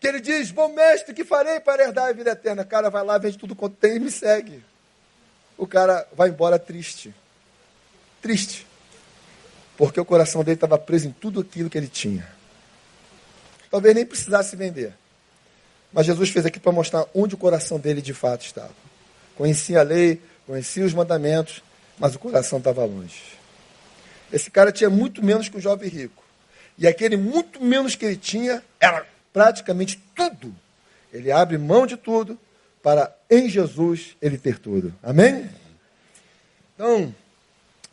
que ele diz: Bom mestre, que farei para herdar a vida eterna? O cara vai lá, vende tudo quanto tem e me segue. O cara vai embora triste. Triste. Porque o coração dele estava preso em tudo aquilo que ele tinha. Talvez nem precisasse vender. Mas Jesus fez aqui para mostrar onde o coração dele de fato estava. Conhecia a lei, conhecia os mandamentos, mas o coração estava longe. Esse cara tinha muito menos que o jovem rico. E aquele muito menos que ele tinha era praticamente tudo. Ele abre mão de tudo para em Jesus ele ter tudo. Amém? Então,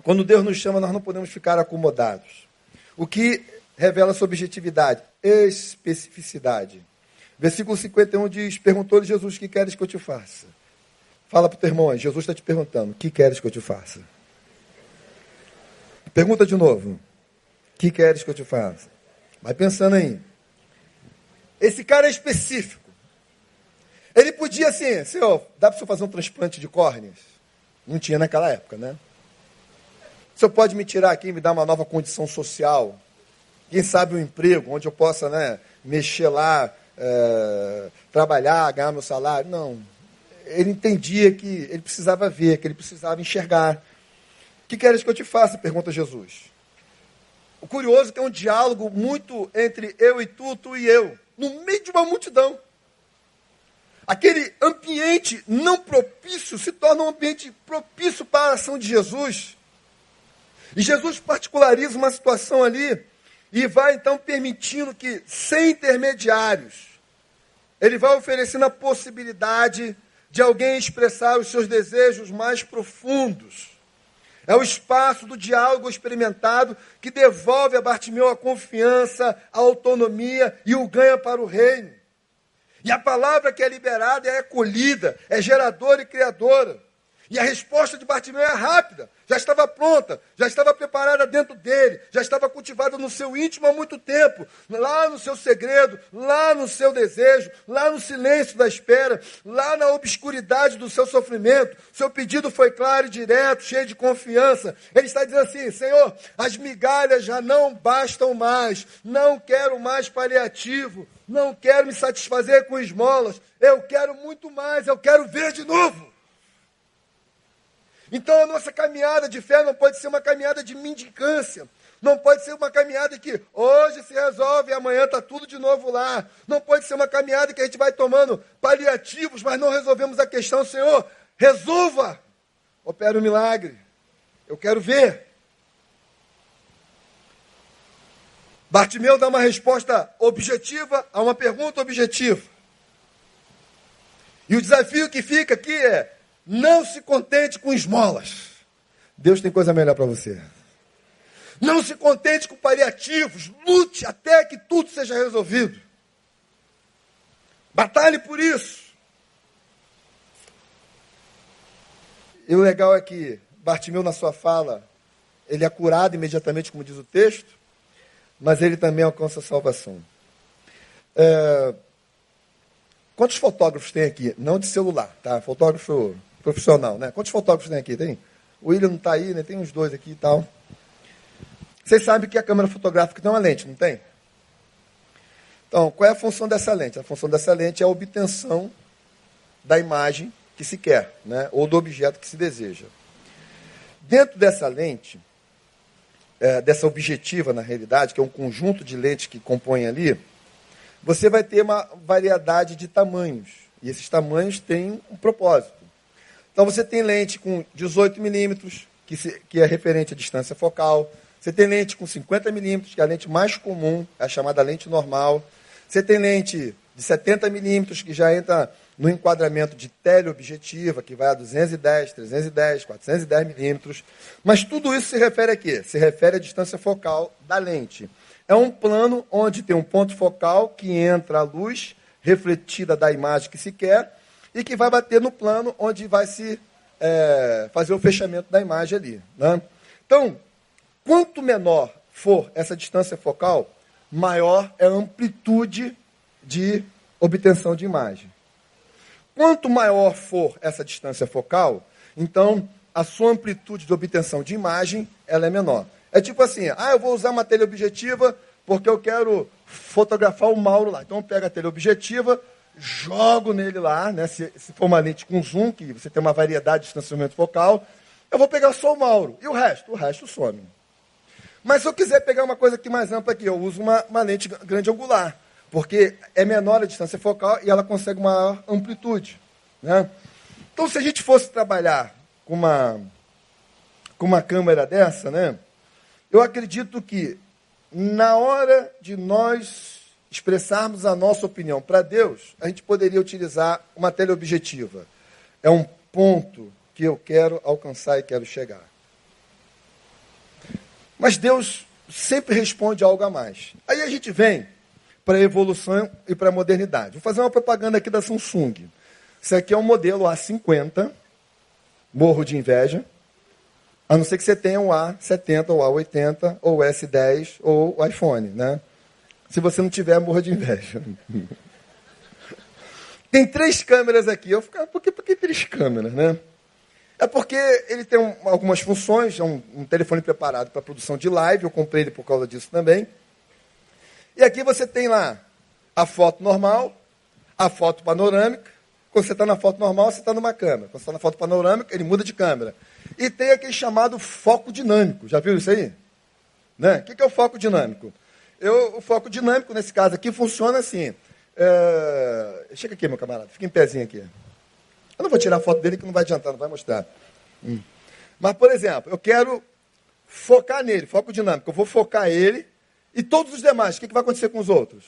quando Deus nos chama, nós não podemos ficar acomodados. O que revela sua objetividade, especificidade. Versículo 51 diz: Perguntou-lhe Jesus: Que queres que eu te faça? Fala para o teu irmão, Jesus está te perguntando: Que queres que eu te faça? Pergunta de novo: Que queres que eu te faça? Vai pensando aí. Esse cara é específico. Ele podia assim, senhor, dá para o senhor fazer um transplante de córneas? Não tinha naquela época, né? O senhor pode me tirar aqui e me dar uma nova condição social? Quem sabe um emprego onde eu possa né, mexer lá, é, trabalhar, ganhar meu salário? Não. Ele entendia que ele precisava ver, que ele precisava enxergar. O que queres que eu te faça? Pergunta Jesus. O curioso é que é um diálogo muito entre eu e tu, tu e eu no meio de uma multidão. Aquele ambiente não propício se torna um ambiente propício para a ação de Jesus. E Jesus particulariza uma situação ali e vai então permitindo que, sem intermediários, ele vai oferecendo a possibilidade de alguém expressar os seus desejos mais profundos. É o espaço do diálogo experimentado que devolve a Bartimeu a confiança, a autonomia e o ganha para o reino. E a palavra que é liberada é acolhida, é geradora e criadora. E a resposta de Bartimeu é rápida, já estava pronta, já estava preparada dentro dele, já estava cultivada no seu íntimo há muito tempo, lá no seu segredo, lá no seu desejo, lá no silêncio da espera, lá na obscuridade do seu sofrimento. Seu pedido foi claro e direto, cheio de confiança. Ele está dizendo assim: Senhor, as migalhas já não bastam mais, não quero mais paliativo, não quero me satisfazer com esmolas, eu quero muito mais, eu quero ver de novo. Então a nossa caminhada de fé não pode ser uma caminhada de mendicância. Não pode ser uma caminhada que hoje se resolve e amanhã está tudo de novo lá. Não pode ser uma caminhada que a gente vai tomando paliativos, mas não resolvemos a questão. Senhor, resolva! Opera o um milagre. Eu quero ver. Bartimeu dá uma resposta objetiva a uma pergunta objetiva. E o desafio que fica aqui é: não se contente com esmolas. Deus tem coisa melhor para você. Não se contente com paliativos. Lute até que tudo seja resolvido. Batalhe por isso. E o legal é que Bartimeu, na sua fala, ele é curado imediatamente, como diz o texto, mas ele também alcança a salvação. É... Quantos fotógrafos tem aqui? Não de celular, tá? Fotógrafo profissional, né? Quantos fotógrafos tem aqui? Tem? O William não está aí, né? Tem uns dois aqui e tal. Vocês sabem que a câmera fotográfica tem uma lente, não tem? Então, qual é a função dessa lente? A função dessa lente é a obtenção da imagem que se quer, né? ou do objeto que se deseja. Dentro dessa lente, é, dessa objetiva, na realidade, que é um conjunto de lentes que compõem ali, você vai ter uma variedade de tamanhos. E esses tamanhos têm um propósito. Então você tem lente com 18 milímetros, que, que é referente à distância focal. Você tem lente com 50 milímetros, que é a lente mais comum, é a chamada lente normal. Você tem lente de 70 milímetros, que já entra no enquadramento de teleobjetiva, que vai a 210, 310, 410 milímetros. Mas tudo isso se refere a quê? Se refere à distância focal da lente. É um plano onde tem um ponto focal que entra a luz refletida da imagem que se quer e que vai bater no plano onde vai se é, fazer o fechamento da imagem ali. Né? Então, quanto menor for essa distância focal, maior é a amplitude de obtenção de imagem. Quanto maior for essa distância focal, então a sua amplitude de obtenção de imagem ela é menor. É tipo assim, ah, eu vou usar uma teleobjetiva porque eu quero fotografar o Mauro lá. Então eu pego a teleobjetiva, jogo nele lá, né? Se, se for uma lente com zoom, que você tem uma variedade de distanciamento focal, eu vou pegar só o Mauro. E o resto? O resto some. Mas se eu quiser pegar uma coisa aqui mais ampla aqui, eu uso uma, uma lente grande angular, porque é menor a distância focal e ela consegue maior amplitude. Né? Então, se a gente fosse trabalhar com uma, com uma câmera dessa, né, eu acredito que na hora de nós expressarmos a nossa opinião para Deus, a gente poderia utilizar uma teleobjetiva. É um ponto que eu quero alcançar e quero chegar. Mas Deus sempre responde algo a mais. Aí a gente vem para a evolução e para a modernidade. Vou fazer uma propaganda aqui da Samsung. Isso aqui é um modelo A50, morro de inveja. A não ser que você tenha um A70 ou A80 ou S10 ou iPhone, né? Se você não tiver, morra de inveja. Tem três câmeras aqui. Eu fico, ah, por que, por que três câmeras, né? É porque ele tem um, algumas funções, é um, um telefone preparado para produção de live, eu comprei ele por causa disso também. E aqui você tem lá a foto normal, a foto panorâmica. Quando você está na foto normal, você está numa câmera. Quando você está na foto panorâmica, ele muda de câmera. E tem aquele chamado foco dinâmico. Já viu isso aí? Né? O que é o foco dinâmico? Eu, o foco dinâmico, nesse caso aqui, funciona assim. É... Chega aqui, meu camarada, fica em pezinho aqui. Eu não vou tirar a foto dele que não vai adiantar, não vai mostrar. Hum. Mas, por exemplo, eu quero focar nele, foco dinâmico. Eu vou focar ele e todos os demais. O que, que vai acontecer com os outros?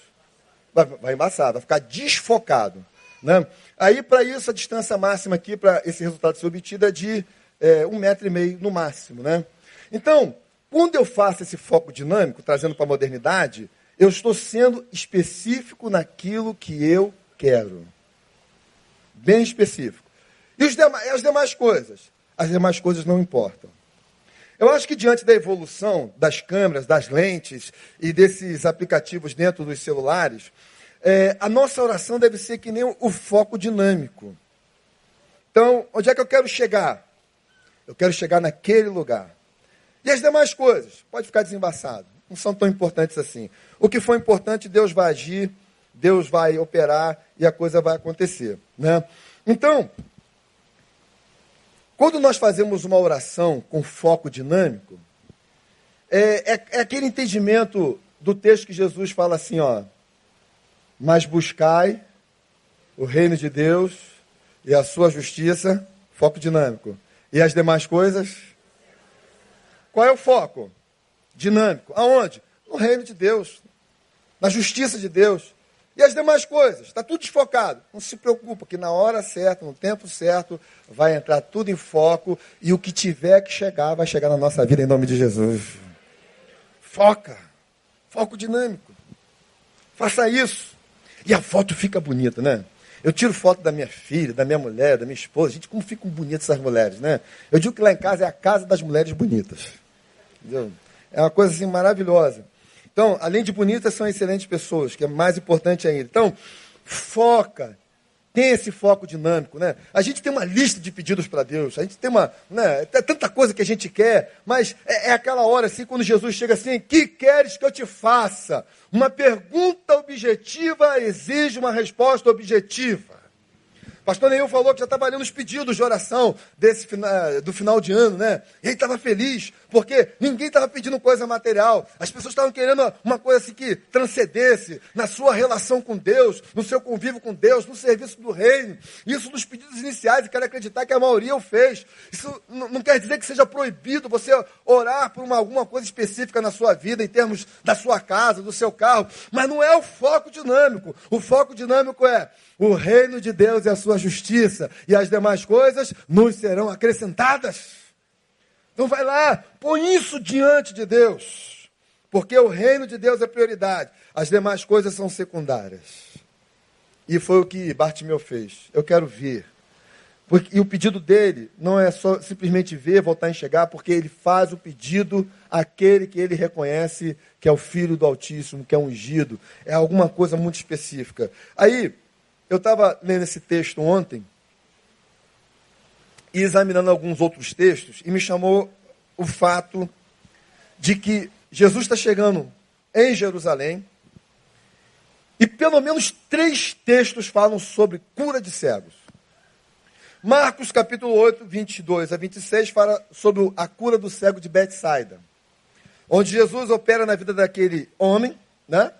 Vai, vai embaçar, vai ficar desfocado. Né? Aí, para isso, a distância máxima aqui, para esse resultado ser obtido, é de é, um metro e meio no máximo. Né? Então, quando eu faço esse foco dinâmico, trazendo para a modernidade, eu estou sendo específico naquilo que eu quero. Bem específico. E as demais coisas? As demais coisas não importam. Eu acho que diante da evolução das câmeras, das lentes e desses aplicativos dentro dos celulares, é, a nossa oração deve ser que nem o foco dinâmico. Então, onde é que eu quero chegar? Eu quero chegar naquele lugar. E as demais coisas? Pode ficar desembaçado. Não são tão importantes assim. O que for importante, Deus vai agir, Deus vai operar e a coisa vai acontecer. Né? Então, quando nós fazemos uma oração com foco dinâmico, é, é, é aquele entendimento do texto que Jesus fala assim, ó. Mas buscai o reino de Deus e a sua justiça, foco dinâmico. E as demais coisas? Qual é o foco? Dinâmico. Aonde? No reino de Deus, na justiça de Deus. E as demais coisas, está tudo desfocado. Não se preocupa, que na hora certa, no tempo certo, vai entrar tudo em foco e o que tiver que chegar, vai chegar na nossa vida em nome de Jesus. Foca. Foco dinâmico. Faça isso. E a foto fica bonita, né? Eu tiro foto da minha filha, da minha mulher, da minha esposa. Gente, como ficam bonitas essas mulheres, né? Eu digo que lá em casa é a casa das mulheres bonitas. É uma coisa assim maravilhosa. Então, além de bonitas, são excelentes pessoas, que é mais importante ainda. Então, foca. Tem esse foco dinâmico, né? A gente tem uma lista de pedidos para Deus, a gente tem uma, né, tem tanta coisa que a gente quer, mas é, é aquela hora assim, quando Jesus chega assim, que queres que eu te faça? Uma pergunta objetiva exige uma resposta objetiva. Pastor Neil falou que já estava lendo os pedidos de oração desse, do final de ano, né? E ele estava feliz, porque ninguém estava pedindo coisa material. As pessoas estavam querendo uma coisa assim que transcendesse na sua relação com Deus, no seu convívio com Deus, no serviço do reino. Isso nos pedidos iniciais, e quero acreditar que a maioria o fez. Isso não quer dizer que seja proibido você orar por uma, alguma coisa específica na sua vida, em termos da sua casa, do seu carro, mas não é o foco dinâmico. O foco dinâmico é o reino de Deus e a sua justiça, e as demais coisas nos serão acrescentadas. Então vai lá, põe isso diante de Deus, porque o reino de Deus é prioridade, as demais coisas são secundárias. E foi o que Bartimeu fez. Eu quero ver. Porque, e o pedido dele não é só simplesmente ver, voltar a enxergar, porque ele faz o pedido àquele que ele reconhece que é o Filho do Altíssimo, que é ungido. É alguma coisa muito específica. Aí, eu estava lendo esse texto ontem e examinando alguns outros textos e me chamou o fato de que Jesus está chegando em Jerusalém e pelo menos três textos falam sobre cura de cegos. Marcos capítulo 8, 22 a 26 fala sobre a cura do cego de Betsaida, onde Jesus opera na vida daquele homem, né?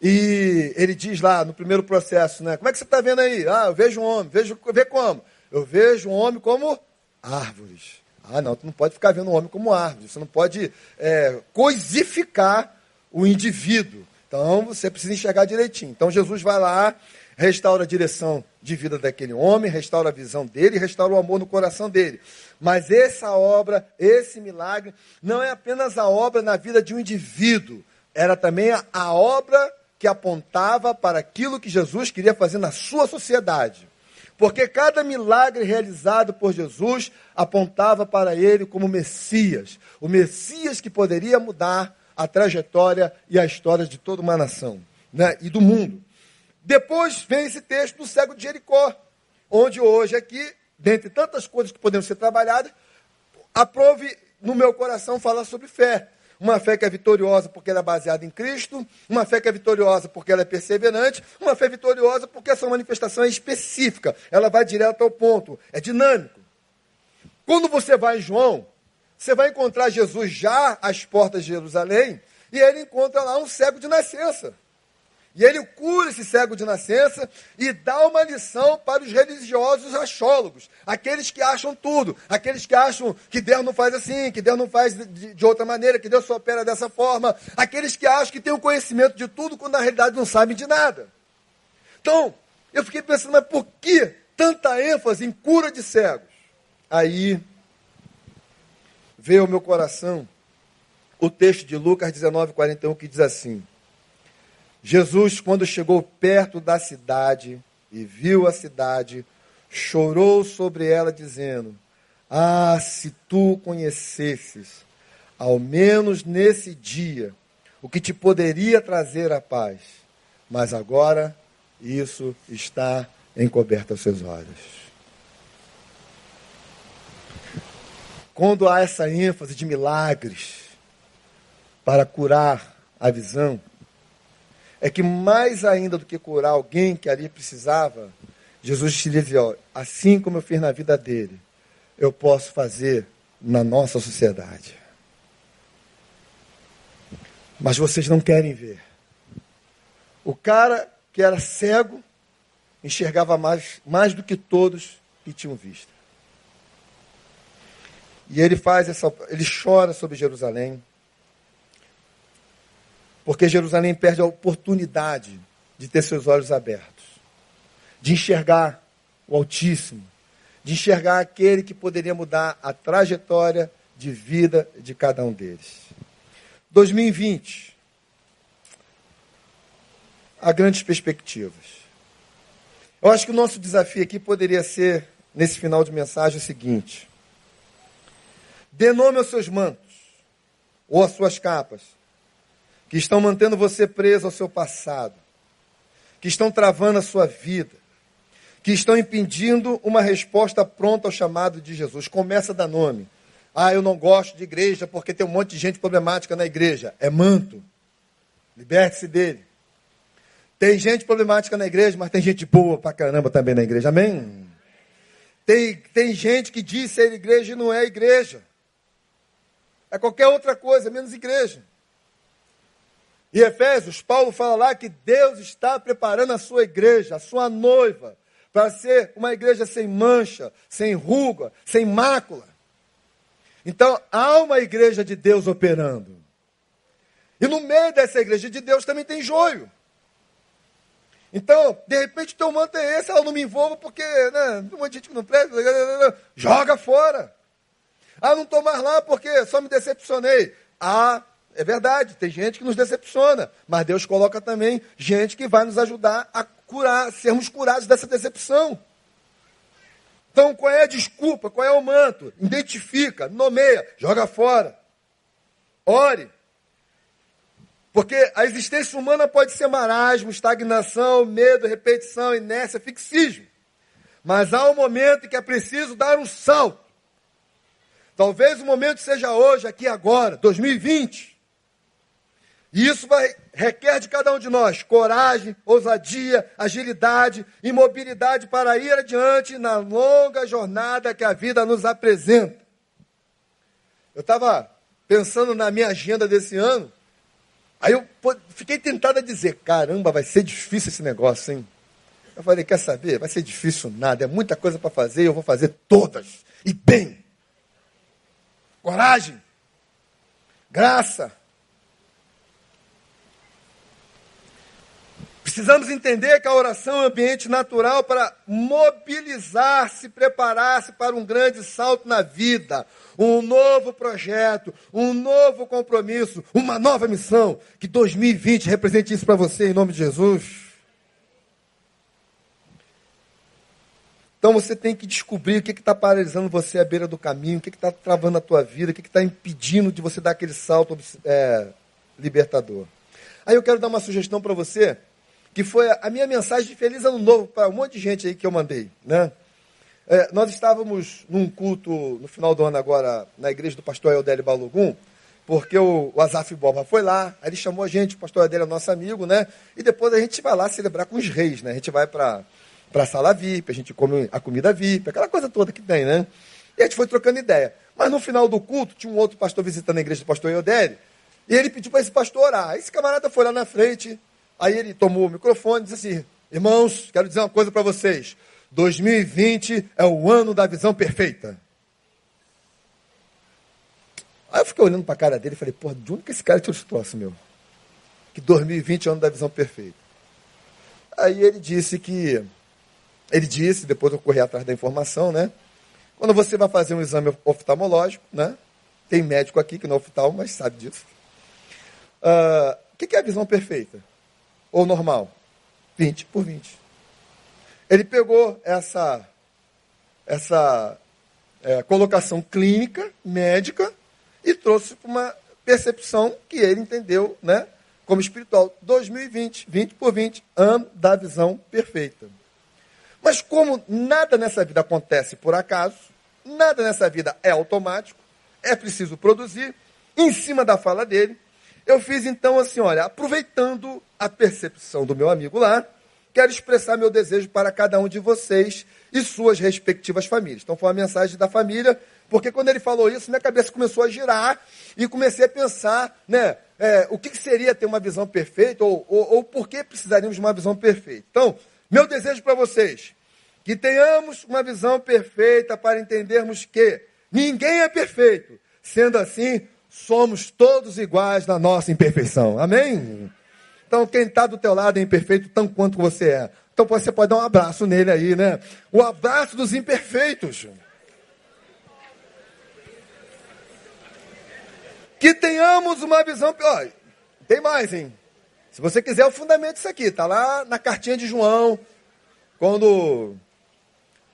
E ele diz lá no primeiro processo, né? Como é que você está vendo aí? Ah, eu vejo um homem. Vejo, vê como? Eu vejo um homem como árvores. Ah, não, tu não pode ficar vendo um homem como árvore. Você não pode é, coisificar o indivíduo. Então, você precisa enxergar direitinho. Então, Jesus vai lá, restaura a direção de vida daquele homem, restaura a visão dele, restaura o amor no coração dele. Mas essa obra, esse milagre, não é apenas a obra na vida de um indivíduo, era também a, a obra que apontava para aquilo que Jesus queria fazer na sua sociedade. Porque cada milagre realizado por Jesus apontava para ele como Messias, o Messias que poderia mudar a trajetória e a história de toda uma nação né, e do mundo. Depois vem esse texto do cego de Jericó, onde hoje aqui, dentre tantas coisas que podemos ser trabalhadas, aprove no meu coração falar sobre fé. Uma fé que é vitoriosa porque ela é baseada em Cristo, uma fé que é vitoriosa porque ela é perseverante, uma fé vitoriosa porque essa manifestação é específica, ela vai direto ao ponto, é dinâmico. Quando você vai em João, você vai encontrar Jesus já às portas de Jerusalém, e ele encontra lá um cego de nascença. E ele cura esse cego de nascença e dá uma lição para os religiosos achólogos, aqueles que acham tudo, aqueles que acham que Deus não faz assim, que Deus não faz de, de outra maneira, que Deus só opera dessa forma, aqueles que acham que têm o conhecimento de tudo, quando na realidade não sabem de nada. Então, eu fiquei pensando, mas por que tanta ênfase em cura de cegos? Aí veio ao meu coração o texto de Lucas 19, 41, que diz assim. Jesus, quando chegou perto da cidade e viu a cidade, chorou sobre ela, dizendo: Ah, se tu conhecesses, ao menos nesse dia, o que te poderia trazer a paz, mas agora isso está encoberto aos seus olhos. Quando há essa ênfase de milagres para curar a visão, é que mais ainda do que curar alguém que ali precisava, Jesus te dizia, assim como eu fiz na vida dele, eu posso fazer na nossa sociedade. Mas vocês não querem ver. O cara que era cego enxergava mais, mais do que todos que tinham visto. E ele faz essa, ele chora sobre Jerusalém, porque Jerusalém perde a oportunidade de ter seus olhos abertos, de enxergar o Altíssimo, de enxergar aquele que poderia mudar a trajetória de vida de cada um deles. 2020, há grandes perspectivas. Eu acho que o nosso desafio aqui poderia ser, nesse final de mensagem, o seguinte: Dê nome aos seus mantos ou às suas capas, que estão mantendo você preso ao seu passado, que estão travando a sua vida, que estão impedindo uma resposta pronta ao chamado de Jesus. Começa a dar nome. Ah, eu não gosto de igreja porque tem um monte de gente problemática na igreja. É manto. Liberte-se dele. Tem gente problemática na igreja, mas tem gente boa pra caramba também na igreja. Amém? Tem, tem gente que diz ser igreja e não é igreja. É qualquer outra coisa, menos igreja. Em Efésios, Paulo fala lá que Deus está preparando a sua igreja, a sua noiva, para ser uma igreja sem mancha, sem ruga, sem mácula. Então, há uma igreja de Deus operando. E no meio dessa igreja de Deus também tem joio. Então, de repente, teu manto é esse, eu não me envolvo porque, né, um monte de gente que não presta, joga fora. Ah, não estou mais lá porque só me decepcionei. Ah, é verdade, tem gente que nos decepciona, mas Deus coloca também gente que vai nos ajudar a curar, sermos curados dessa decepção. Então, qual é a desculpa? Qual é o manto? Identifica, nomeia, joga fora. Ore. Porque a existência humana pode ser marasmo, estagnação, medo, repetição, inércia, fixismo. Mas há um momento em que é preciso dar um salto. Talvez o momento seja hoje, aqui agora, 2020. E isso vai, requer de cada um de nós coragem, ousadia, agilidade e mobilidade para ir adiante na longa jornada que a vida nos apresenta. Eu estava pensando na minha agenda desse ano, aí eu fiquei tentado a dizer: caramba, vai ser difícil esse negócio, hein? Eu falei: quer saber? Vai ser difícil nada, é muita coisa para fazer e eu vou fazer todas, e bem coragem, graça. Precisamos entender que a oração é um ambiente natural para mobilizar-se, preparar-se para um grande salto na vida, um novo projeto, um novo compromisso, uma nova missão. Que 2020 represente isso para você em nome de Jesus. Então você tem que descobrir o que está paralisando você à beira do caminho, o que está travando a tua vida, o que está impedindo de você dar aquele salto é, libertador. Aí eu quero dar uma sugestão para você, que foi a minha mensagem de Feliz Ano Novo para um monte de gente aí que eu mandei. Né? É, nós estávamos num culto no final do ano agora na igreja do pastor Eudélio Balogum, porque o, o Azaf Boba foi lá, aí ele chamou a gente, o pastor Eudélio é nosso amigo, né? E depois a gente vai lá celebrar com os reis, né? A gente vai para a sala VIP, a gente come a comida VIP, aquela coisa toda que tem, né? E a gente foi trocando ideia. Mas no final do culto, tinha um outro pastor visitando a igreja do pastor Eudério, e ele pediu para esse pastor orar. Esse camarada foi lá na frente, aí ele tomou o microfone e disse assim: Irmãos, quero dizer uma coisa para vocês. 2020 é o ano da visão perfeita. Aí eu fiquei olhando para a cara dele e falei, porra, de onde que esse cara tirou esse troço, meu? Que 2020 é o ano da visão perfeita. Aí ele disse que ele disse, depois eu corri atrás da informação, né? Quando você vai fazer um exame oftalmológico, né? Tem médico aqui que não é oftalmo, mas sabe disso. Uh, o que é a visão perfeita? Ou normal? 20 por 20. Ele pegou essa essa é, colocação clínica, médica, e trouxe para uma percepção que ele entendeu né, como espiritual. 2020, 20 por 20, ano da visão perfeita. Mas como nada nessa vida acontece por acaso, nada nessa vida é automático, é preciso produzir, em cima da fala dele, eu fiz então assim, olha, aproveitando a percepção do meu amigo lá, quero expressar meu desejo para cada um de vocês e suas respectivas famílias. Então foi uma mensagem da família, porque quando ele falou isso, minha cabeça começou a girar e comecei a pensar, né, é, o que, seria ter uma visão perfeita ou, ou, ou por que precisaríamos de uma visão perfeita. Então, meu desejo para vocês, que tenhamos uma visão perfeita para entendermos que ninguém é perfeito. Sendo assim, somos todos iguais na nossa imperfeição. Amém? Então, quem está do teu lado é imperfeito tão quanto você é. Então, você pode dar um abraço nele aí, né? O abraço dos imperfeitos. Que tenhamos uma visão. Ó, tem mais, hein? Se você quiser, o fundamento disso aqui. Está lá na cartinha de João, quando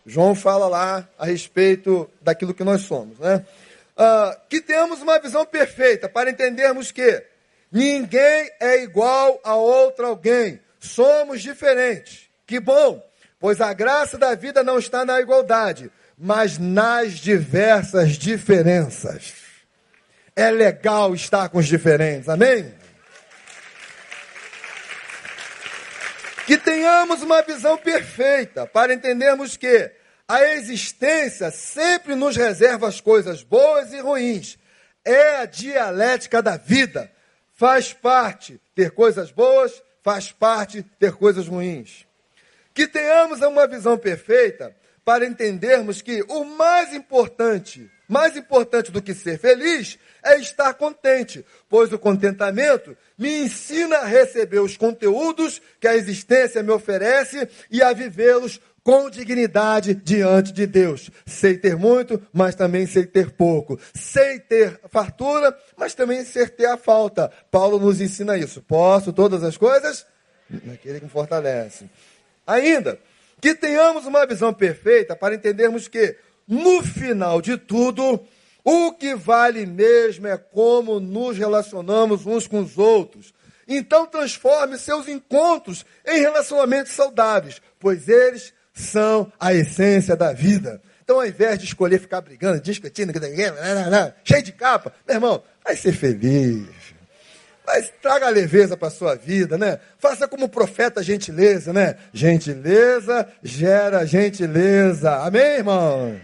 João fala lá a respeito daquilo que nós somos, né? uh, que tenhamos uma visão perfeita para entendermos que ninguém é igual a outro alguém. Somos diferentes. Que bom, pois a graça da vida não está na igualdade, mas nas diversas diferenças. É legal estar com os diferentes, amém? Que tenhamos uma visão perfeita para entendermos que a existência sempre nos reserva as coisas boas e ruins. É a dialética da vida. Faz parte ter coisas boas, faz parte ter coisas ruins. Que tenhamos uma visão perfeita para entendermos que o mais importante, mais importante do que ser feliz, é estar contente, pois o contentamento me ensina a receber os conteúdos que a existência me oferece e a vivê-los com dignidade diante de Deus. Sei ter muito, mas também sei ter pouco. Sei ter fartura, mas também sei ter a falta. Paulo nos ensina isso. Posso todas as coisas naquele que me fortalece. Ainda, que tenhamos uma visão perfeita para entendermos que, no final de tudo, o que vale mesmo é como nos relacionamos uns com os outros. Então transforme seus encontros em relacionamentos saudáveis, pois eles são a essência da vida. Então, ao invés de escolher ficar brigando, discutindo, cheio de capa, meu irmão, vai ser feliz. Mas traga leveza para a sua vida, né? Faça como profeta gentileza, né? Gentileza gera gentileza. Amém, irmão?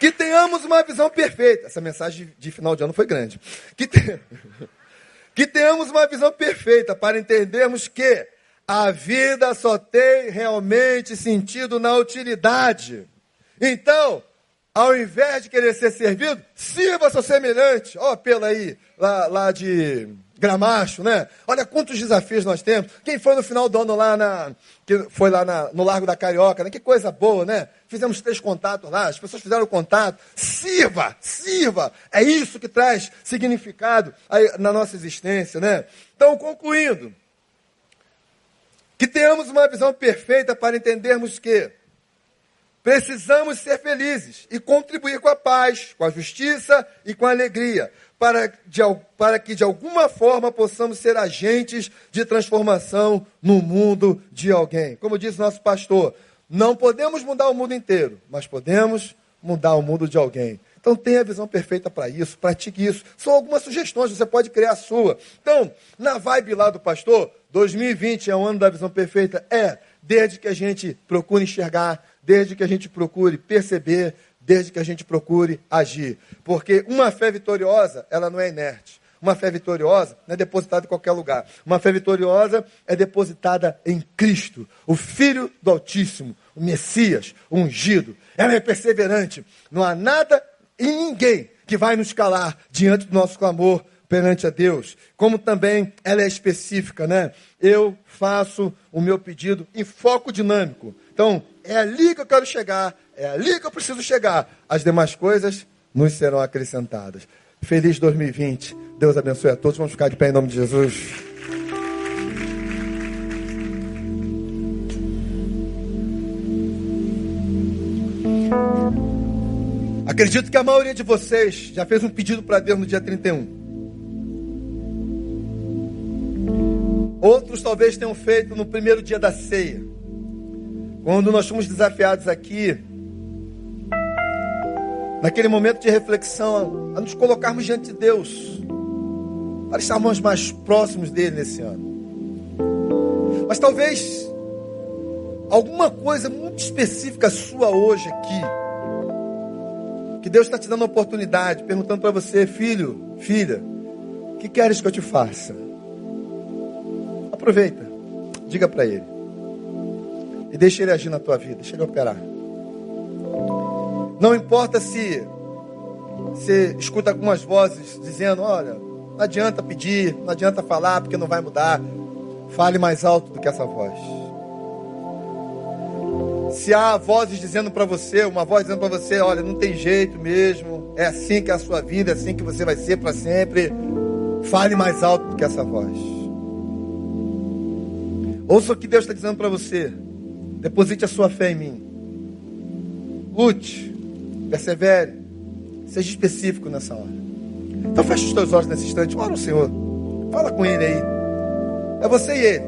Que tenhamos uma visão perfeita. Essa mensagem de final de ano foi grande. Que. Que tenhamos uma visão perfeita para entendermos que a vida só tem realmente sentido na utilidade. Então, ao invés de querer ser servido, sirva seu semelhante. Ó, oh, pela aí, lá, lá de Gramacho, né? Olha quantos desafios nós temos. Quem foi no final do ano lá na. que foi lá na, no Largo da Carioca, né? Que coisa boa, né? Fizemos três contatos lá, as pessoas fizeram contato. Sirva, sirva. É isso que traz significado aí, na nossa existência, né? Então, concluindo, que tenhamos uma visão perfeita para entendermos que precisamos ser felizes e contribuir com a paz, com a justiça e com a alegria para, de, para que de alguma forma possamos ser agentes de transformação no mundo de alguém. Como diz nosso pastor, não podemos mudar o mundo inteiro, mas podemos mudar o mundo de alguém. Então tenha a visão perfeita para isso, pratique isso. São algumas sugestões, você pode criar a sua. Então, na vibe lá do pastor, 2020 é o ano da visão perfeita? É, desde que a gente procure enxergar, desde que a gente procure perceber, desde que a gente procure agir. Porque uma fé vitoriosa, ela não é inerte. Uma fé vitoriosa não é depositada em qualquer lugar. Uma fé vitoriosa é depositada em Cristo, o Filho do Altíssimo, o Messias, o ungido. Ela é perseverante. Não há nada e ninguém que vai nos calar diante do nosso clamor perante a Deus. Como também ela é específica, né? Eu faço o meu pedido em foco dinâmico. Então, é ali que eu quero chegar, é ali que eu preciso chegar. As demais coisas nos serão acrescentadas. Feliz 2020. Deus abençoe a todos. Vamos ficar de pé em nome de Jesus. Acredito que a maioria de vocês já fez um pedido para Deus no dia 31. Outros talvez tenham feito no primeiro dia da ceia. Quando nós fomos desafiados aqui, naquele momento de reflexão, a nos colocarmos diante de Deus, para estarmos mais próximos dele nesse ano. Mas talvez alguma coisa muito específica sua hoje aqui, que Deus está te dando a oportunidade, perguntando para você, filho, filha, o que queres que eu te faça? Aproveita, diga para Ele. E deixa Ele agir na tua vida, deixa Ele operar. Não importa se você escuta algumas vozes dizendo: olha, não adianta pedir, não adianta falar porque não vai mudar. Fale mais alto do que essa voz. Se há vozes dizendo para você, uma voz dizendo para você: olha, não tem jeito mesmo, é assim que é a sua vida, é assim que você vai ser para sempre. Fale mais alto do que essa voz. Ouça o que Deus está dizendo para você. Deposite a sua fé em mim. Lute, persevere, seja específico nessa hora. Então feche os teus olhos nesse instante, ora o Senhor. Fala com Ele aí. É você e Ele.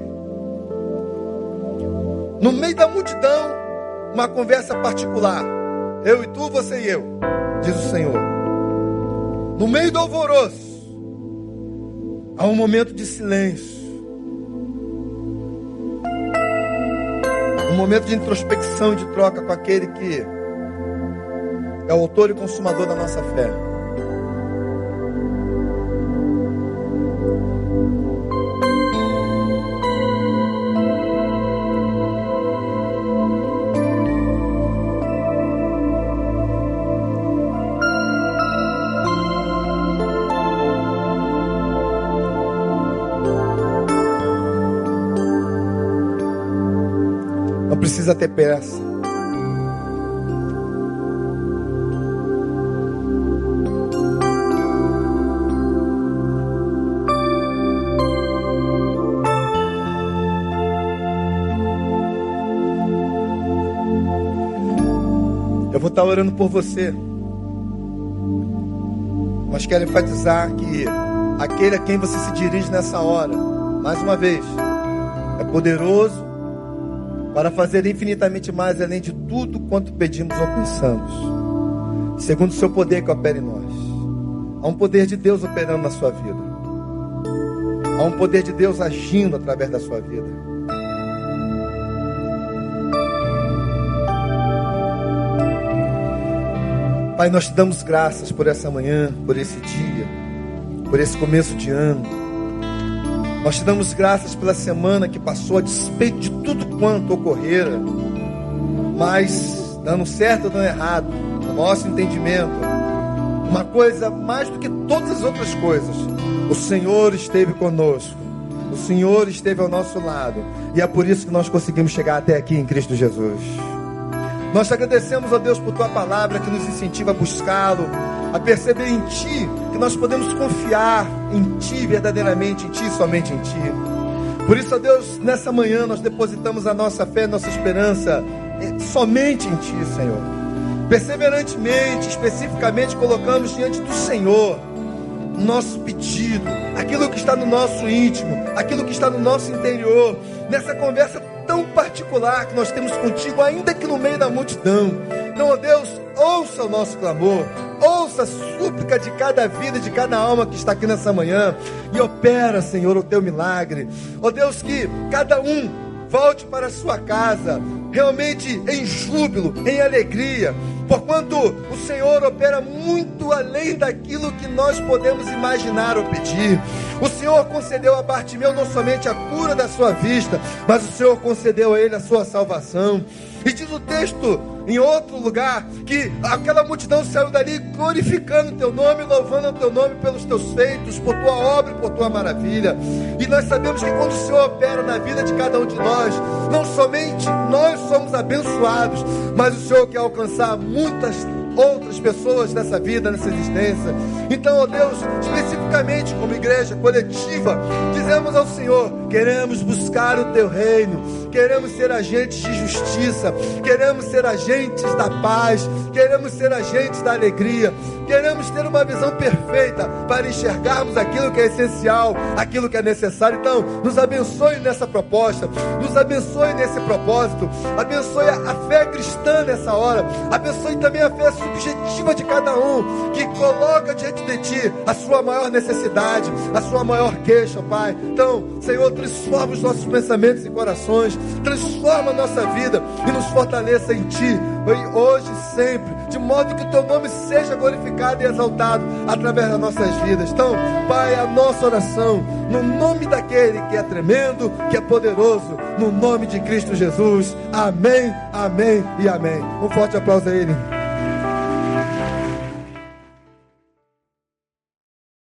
No meio da multidão, uma conversa particular. Eu e tu, você e eu, diz o Senhor. No meio do alvoroço, há um momento de silêncio. Um momento de introspecção e de troca com aquele que é o autor e consumador da nossa fé. Precisa ter pressa. Eu vou estar orando por você. Mas quero enfatizar que aquele a quem você se dirige nessa hora, mais uma vez, é poderoso para fazer infinitamente mais além de tudo quanto pedimos ou pensamos, segundo o seu poder que opera em nós. Há um poder de Deus operando na sua vida. Há um poder de Deus agindo através da sua vida. Pai, nós te damos graças por essa manhã, por esse dia, por esse começo de ano. Nós te damos graças pela semana que passou, a despeito de tudo quanto ocorrera, mas dando certo ou dando errado, no nosso entendimento, uma coisa mais do que todas as outras coisas, o Senhor esteve conosco, o Senhor esteve ao nosso lado, e é por isso que nós conseguimos chegar até aqui em Cristo Jesus. Nós te agradecemos, ó Deus, por tua palavra que nos incentiva a buscá-lo, a perceber em Ti que nós podemos confiar em Ti verdadeiramente, em Ti, somente em Ti. Por isso, ó Deus, nessa manhã nós depositamos a nossa fé, nossa esperança eh, somente em Ti, Senhor. Perseverantemente, especificamente, colocamos diante do Senhor nosso pedido, aquilo que está no nosso íntimo, aquilo que está no nosso interior, nessa conversa tão particular que nós temos contigo, ainda que no meio da multidão. Então, ó Deus, ouça o nosso clamor, ouça a súplica de cada vida, de cada alma que está aqui nessa manhã, e opera, Senhor, o teu milagre. Ó Deus, que cada um volte para a sua casa, realmente em júbilo, em alegria, porquanto o Senhor opera muito além daquilo que nós podemos imaginar ou pedir. O Senhor concedeu a Bartimeu não somente a cura da sua vista, mas o Senhor concedeu a ele a sua salvação. E diz o texto em outro lugar que aquela multidão saiu dali glorificando o teu nome, louvando o teu nome pelos teus feitos, por tua obra e por tua maravilha. E nós sabemos que quando o Senhor opera na vida de cada um de nós, não somente nós somos abençoados, mas o Senhor quer alcançar muitas outras pessoas nessa vida, nessa existência. Então, ó Deus, especificamente como igreja coletiva, dizemos ao Senhor: queremos buscar o teu reino, queremos ser agentes de justiça, queremos ser agentes da paz, queremos ser agentes da alegria, queremos ter uma visão perfeita para enxergarmos aquilo que é essencial, aquilo que é necessário. Então, nos abençoe nessa proposta, nos abençoe nesse propósito, abençoe a fé cristã nessa hora, abençoe também a fé subjetiva de cada um que coloca diante de ti a sua maior necessidade, a sua maior queixa, Pai. Então, Senhor, transforma os nossos pensamentos e corações, transforma a nossa vida e nos fortaleça em Ti, hoje e sempre, de modo que o Teu nome seja glorificado e exaltado através das nossas vidas. Então, Pai, a nossa oração, no nome daquele que é tremendo, que é poderoso, no nome de Cristo Jesus. Amém, amém e amém. Um forte aplauso a Ele.